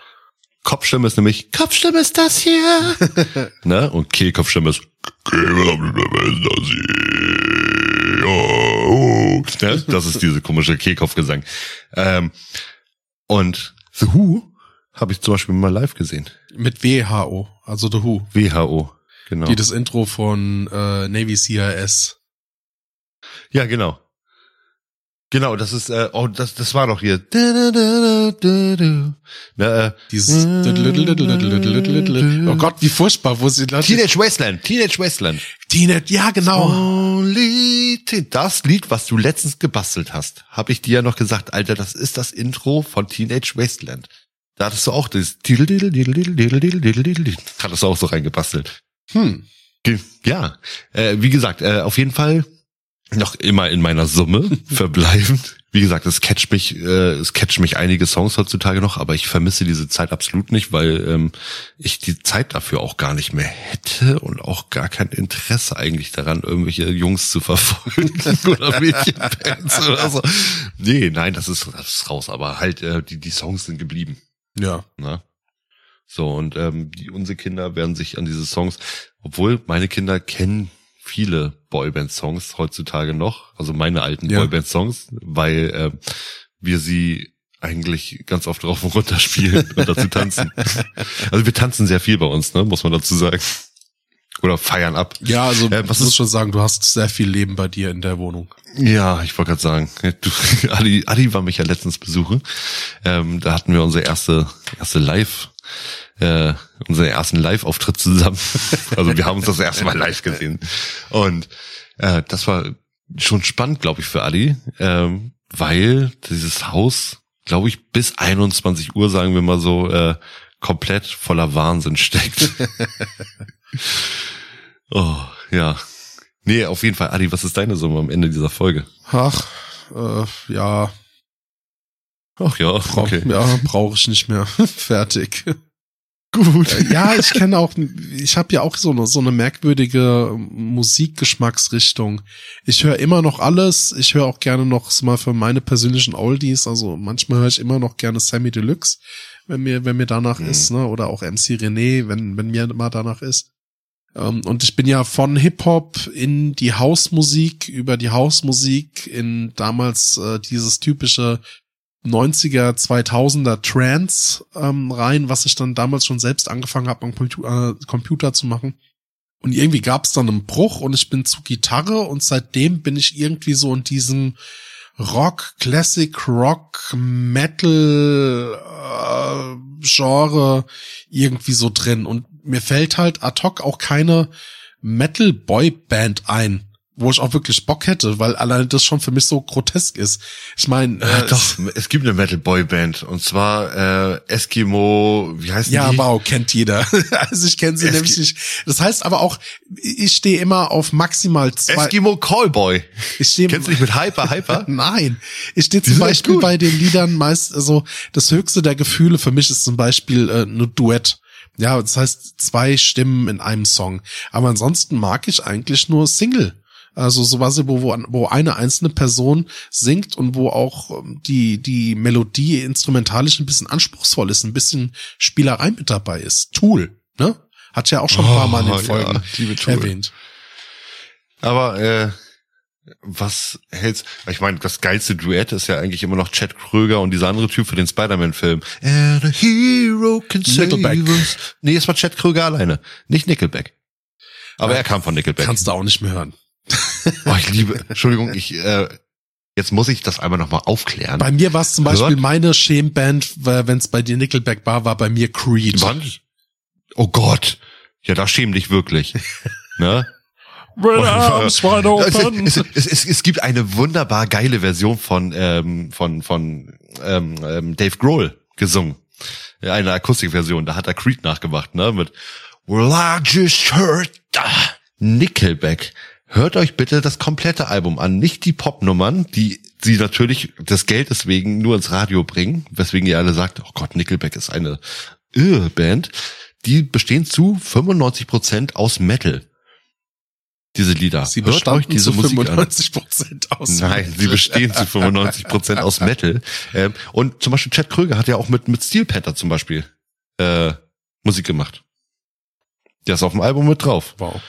S1: Kopfstimme ist nämlich Kopfstimme ist das hier. <laughs> ne? Und Kehlkopfstimme ist Kehlkopfstimme ist das hier. Oh. Ne? Das ist diese komische Kehlkopfgesang. Ähm, und The Who habe ich zum Beispiel mal live gesehen.
S3: Mit WHO, also The Who.
S1: WHO. Genau.
S3: Die das Intro von äh, Navy CIS.
S1: Ja, genau. Genau, das ist, äh, oh, das, das war doch hier. Na, äh,
S3: Dieses Oh Gott, wie furchtbar, wo sie Leute
S1: Teenage Wasteland, Teenage Wasteland.
S3: Teenage, ja genau.
S1: Das Lied, was du letztens gebastelt hast, habe ich dir ja noch gesagt, Alter, das ist das Intro von Teenage Wasteland. Da hattest du auch das hattest du auch so reingebastelt.
S3: Hm.
S1: Ja, äh, wie gesagt, äh, auf jeden Fall noch immer in meiner Summe <laughs> verbleibend. Wie gesagt, es catcht mich, äh, es catcht mich einige Songs heutzutage noch, aber ich vermisse diese Zeit absolut nicht, weil ähm, ich die Zeit dafür auch gar nicht mehr hätte und auch gar kein Interesse eigentlich daran, irgendwelche Jungs zu verfolgen <laughs> oder Mädchenbands oder <laughs> so. Nee, nein, das ist, das ist raus, aber halt äh, die, die Songs sind geblieben.
S3: Ja.
S1: Ne? So, und ähm, die, unsere Kinder werden sich an diese Songs, obwohl meine Kinder kennen viele Boyband-Songs heutzutage noch, also meine alten
S3: Ja.
S1: Boyband-Songs, weil äh, wir sie eigentlich ganz oft drauf und runter spielen und dazu <laughs> tanzen. Also wir tanzen sehr viel bei uns, ne, muss man dazu sagen. Oder feiern ab.
S3: Ja, also
S1: Äh, was
S3: muss
S1: ist-
S3: schon sagen, du hast sehr viel Leben bei dir in der Wohnung.
S1: Ja, ich wollte gerade sagen, <laughs> du, Adi, Adi war mich ja letztens besuchen. Ähm, da hatten wir unsere erste, erste Live, äh, unseren ersten Live-Auftritt zusammen. <laughs> Also wir haben uns das erste Mal live gesehen. Und äh, das war schon spannend, glaube ich, für Adi, ähm, weil dieses Haus, glaube ich, bis 21 Uhr, sagen wir mal so, äh, komplett voller Wahnsinn steckt. <laughs> oh, ja. Nee, auf jeden Fall, Adi, was ist deine Summe am Ende dieser Folge?
S3: Ach, äh, ja,
S1: Ach ja,
S3: brauch,
S1: okay.
S3: ja, brauche ich nicht mehr. <laughs> Fertig. <laughs>
S1: Gut.
S3: Äh, ja, ich kenne auch, ich habe ja auch so eine, so eine merkwürdige Musikgeschmacksrichtung. Ich höre immer noch alles. Ich höre auch gerne noch mal für meine persönlichen Oldies. Also manchmal höre ich immer noch gerne Sammy Deluxe, wenn mir, wenn mir danach
S1: Mhm.
S3: ist, ne? Oder auch MC René, wenn, wenn mir mal danach ist. Ähm, und ich bin ja von Hip-Hop in die Hausmusik, über die Hausmusik in damals äh, dieses typische 90er, 2000er Trance ähm, rein, was ich dann damals schon selbst angefangen habe, am Compu äh, Computer zu machen. Und irgendwie gab es dann einen Bruch und ich bin zu Gitarre und seitdem bin ich irgendwie so in diesem Rock, Classic Rock, Metal äh, Genre irgendwie so drin. Und mir fällt halt ad hoc auch keine Metal Boy Band ein, wo ich auch wirklich Bock hätte, weil allein das schon für mich so grotesk ist. Ich meine,
S1: Äh, doch, es gibt eine Metal Boy Band und zwar äh, Eskimo, wie heißt
S3: Ja,
S1: die?
S3: wow, kennt jeder. <laughs> also ich kenne sie
S1: Es
S3: nämlich nicht. Das heißt aber auch, ich stehe immer auf maximal zwei.
S1: Eskimo Callboy.
S3: ich stehe
S1: Kennst du dich mit Hyper Hyper? <laughs>
S3: Nein, ich stehe zum Beispiel bei den Liedern meist, also das höchste der Gefühle für mich ist zum Beispiel äh, eine Duett. Ja, das heißt zwei Stimmen in einem Song. Aber ansonsten mag ich eigentlich nur Single. Also sowas, wo, wo, wo eine einzelne Person singt und wo auch ähm, die, die Melodie instrumentalisch ein bisschen anspruchsvoll ist, ein bisschen Spielerei mit dabei ist. Tool, ne? Hat ja auch schon ein paar Mal in
S1: Oh,
S3: den Folgen
S1: ja,
S3: erwähnt.
S1: Aber äh, was hältst? Ich meine, das geilste Duett ist ja eigentlich immer noch Chad Kröger und dieser andere Typ für den Spider-Man-Film. And a hero can save
S3: Nickelback.
S1: us. Nee, es war Chad Kröger alleine, nicht Nickelback. Aber
S3: Ja,
S1: er kam von Nickelback.
S3: Kannst du auch nicht mehr hören.
S1: Oh, ich liebe. Entschuldigung, ich äh, jetzt muss ich das einmal nochmal aufklären.
S3: Bei mir war es zum Beispiel
S1: Hört?
S3: meine Schemband, wenn es bei dir Nickelback war, war bei mir Creed.
S1: Wann? Oh Gott. Ja, da schäm dich wirklich. <laughs> ne?
S3: With arms wide
S1: Es,
S3: open.
S1: es, es, es, es gibt eine wunderbar geile Version von ähm, von von ähm, ähm, Dave Grohl gesungen. Eine Akustikversion, da hat er Creed nachgemacht, ne, mit Well, I just heard Nickelback. Hört euch bitte das komplette Album an, nicht die Popnummern, die sie natürlich des Geldes wegen nur ins Radio bringen, weswegen ihr alle sagt, oh Gott, Nickelback ist eine irre Band. Die bestehen zu 95 Prozent aus Metal. Diese Lieder.
S3: Sie
S1: Hört euch diese
S3: zu
S1: Musik an.
S3: 95 Prozent aus.
S1: Nein, sie bestehen zu 95 Prozent aus Metal. Ähm, und zum Beispiel Chad Kröger hat ja auch mit, mit Steel Panther zum Beispiel äh, Musik gemacht. Der ist auf dem Album mit drauf.
S3: Wow.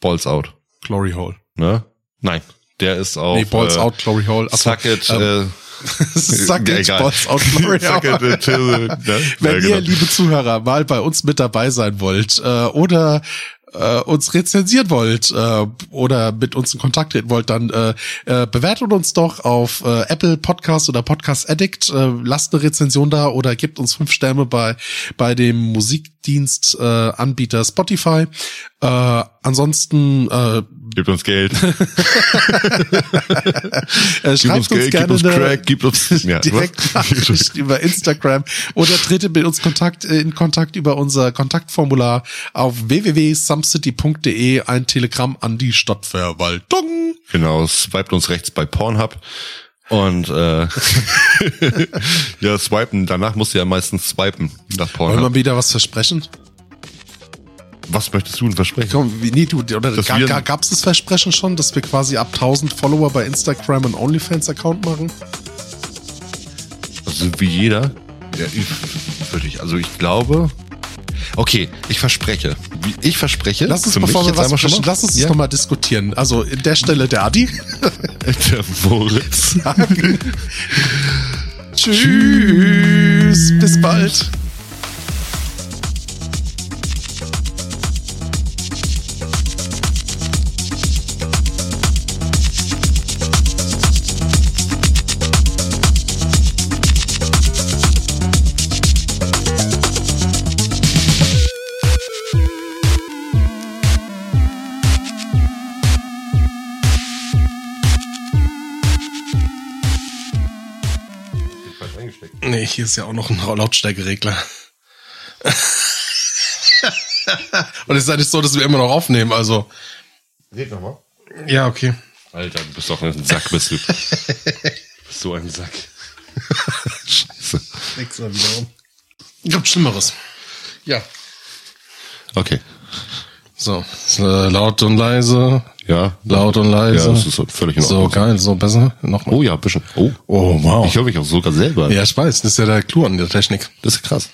S1: Balls Out.
S3: Glory Hole.
S1: Ne? Nein, der ist auf
S3: nee, Balls
S1: äh,
S3: Out, Glory Hole. Ach
S1: Suck it,
S3: ähm,
S1: äh, <laughs>
S3: Suck it,
S1: egal.
S3: Balls Out, Glory <laughs>
S1: it
S3: Hole.
S1: until, ne?
S3: Wenn
S1: ja,
S3: ihr,
S1: genau.
S3: liebe Zuhörer, mal bei uns mit dabei sein wollt äh, oder äh, uns rezensieren wollt äh, oder mit uns in Kontakt treten wollt, dann äh, äh, bewertet uns doch auf äh, Apple Podcast oder Podcast Addict, äh, lasst eine Rezension da oder gebt uns fünf Sterne bei bei dem Musikdienst äh, Anbieter Spotify. Äh, ansonsten äh,
S1: Gebt uns Geld. <laughs>
S3: äh,
S1: Gib
S3: schreibt
S1: uns Geld, gib
S3: gerne
S1: uns
S3: eine
S1: Crack, gib uns <laughs> ja,
S3: direkt? Nachricht über Instagram oder tretet mit uns Kontakt äh, in Kontakt über unser Kontaktformular auf www.sumcity.de ein Telegramm an die Stadtverwaltung.
S1: Genau, swiped uns rechts bei Pornhub. Und äh, <laughs> ja, swipen, danach musst du ja meistens swipen nach
S3: Wollen wir
S1: Pornhub.
S3: wieder was versprechen?
S1: Was möchtest du denn versprechen?
S3: Komm, nee, du, oder
S1: Dass
S3: ga,
S1: wir-
S3: ga, gab's das Versprechen schon, dass wir quasi ab 1000 Follower bei Instagram einen OnlyFans-Account machen?
S1: Also wie jeder. Ja, ich, also ich glaube. Okay, ich verspreche. Ich verspreche.
S3: Lass uns, bevor wir was
S1: mal-
S3: lass uns
S1: ja,
S3: das nochmal diskutieren. Also in der Stelle der Adi. <laughs>
S1: Der Moritz. <laughs>
S3: Tschüss, bis bald. Hier ist ja auch noch ein Lautstärkeregler. <laughs> Und es ist ja nicht so, dass wir immer noch aufnehmen, also.
S1: Red nochmal.
S3: Ja, okay.
S1: Alter, du bist doch ein Sack, <laughs> bist du. bist so ein Sack. <laughs> Scheiße.
S3: Nix mal wiederum. Ich hab Schlimmeres. Ja.
S1: Okay.
S3: So, äh, laut und leise,
S1: Ja.
S3: laut und leise.
S1: Ja, das ist so völlig in
S3: so
S1: Ordnung.
S3: geil, so besser. Nochmal.
S1: Oh ja, ein bisschen. Oh.
S3: Oh, wow.
S1: Ich höre mich auch sogar selber.
S3: Ja, ich weiß, das ist ja der Clou an der Technik.
S1: Das ist krass.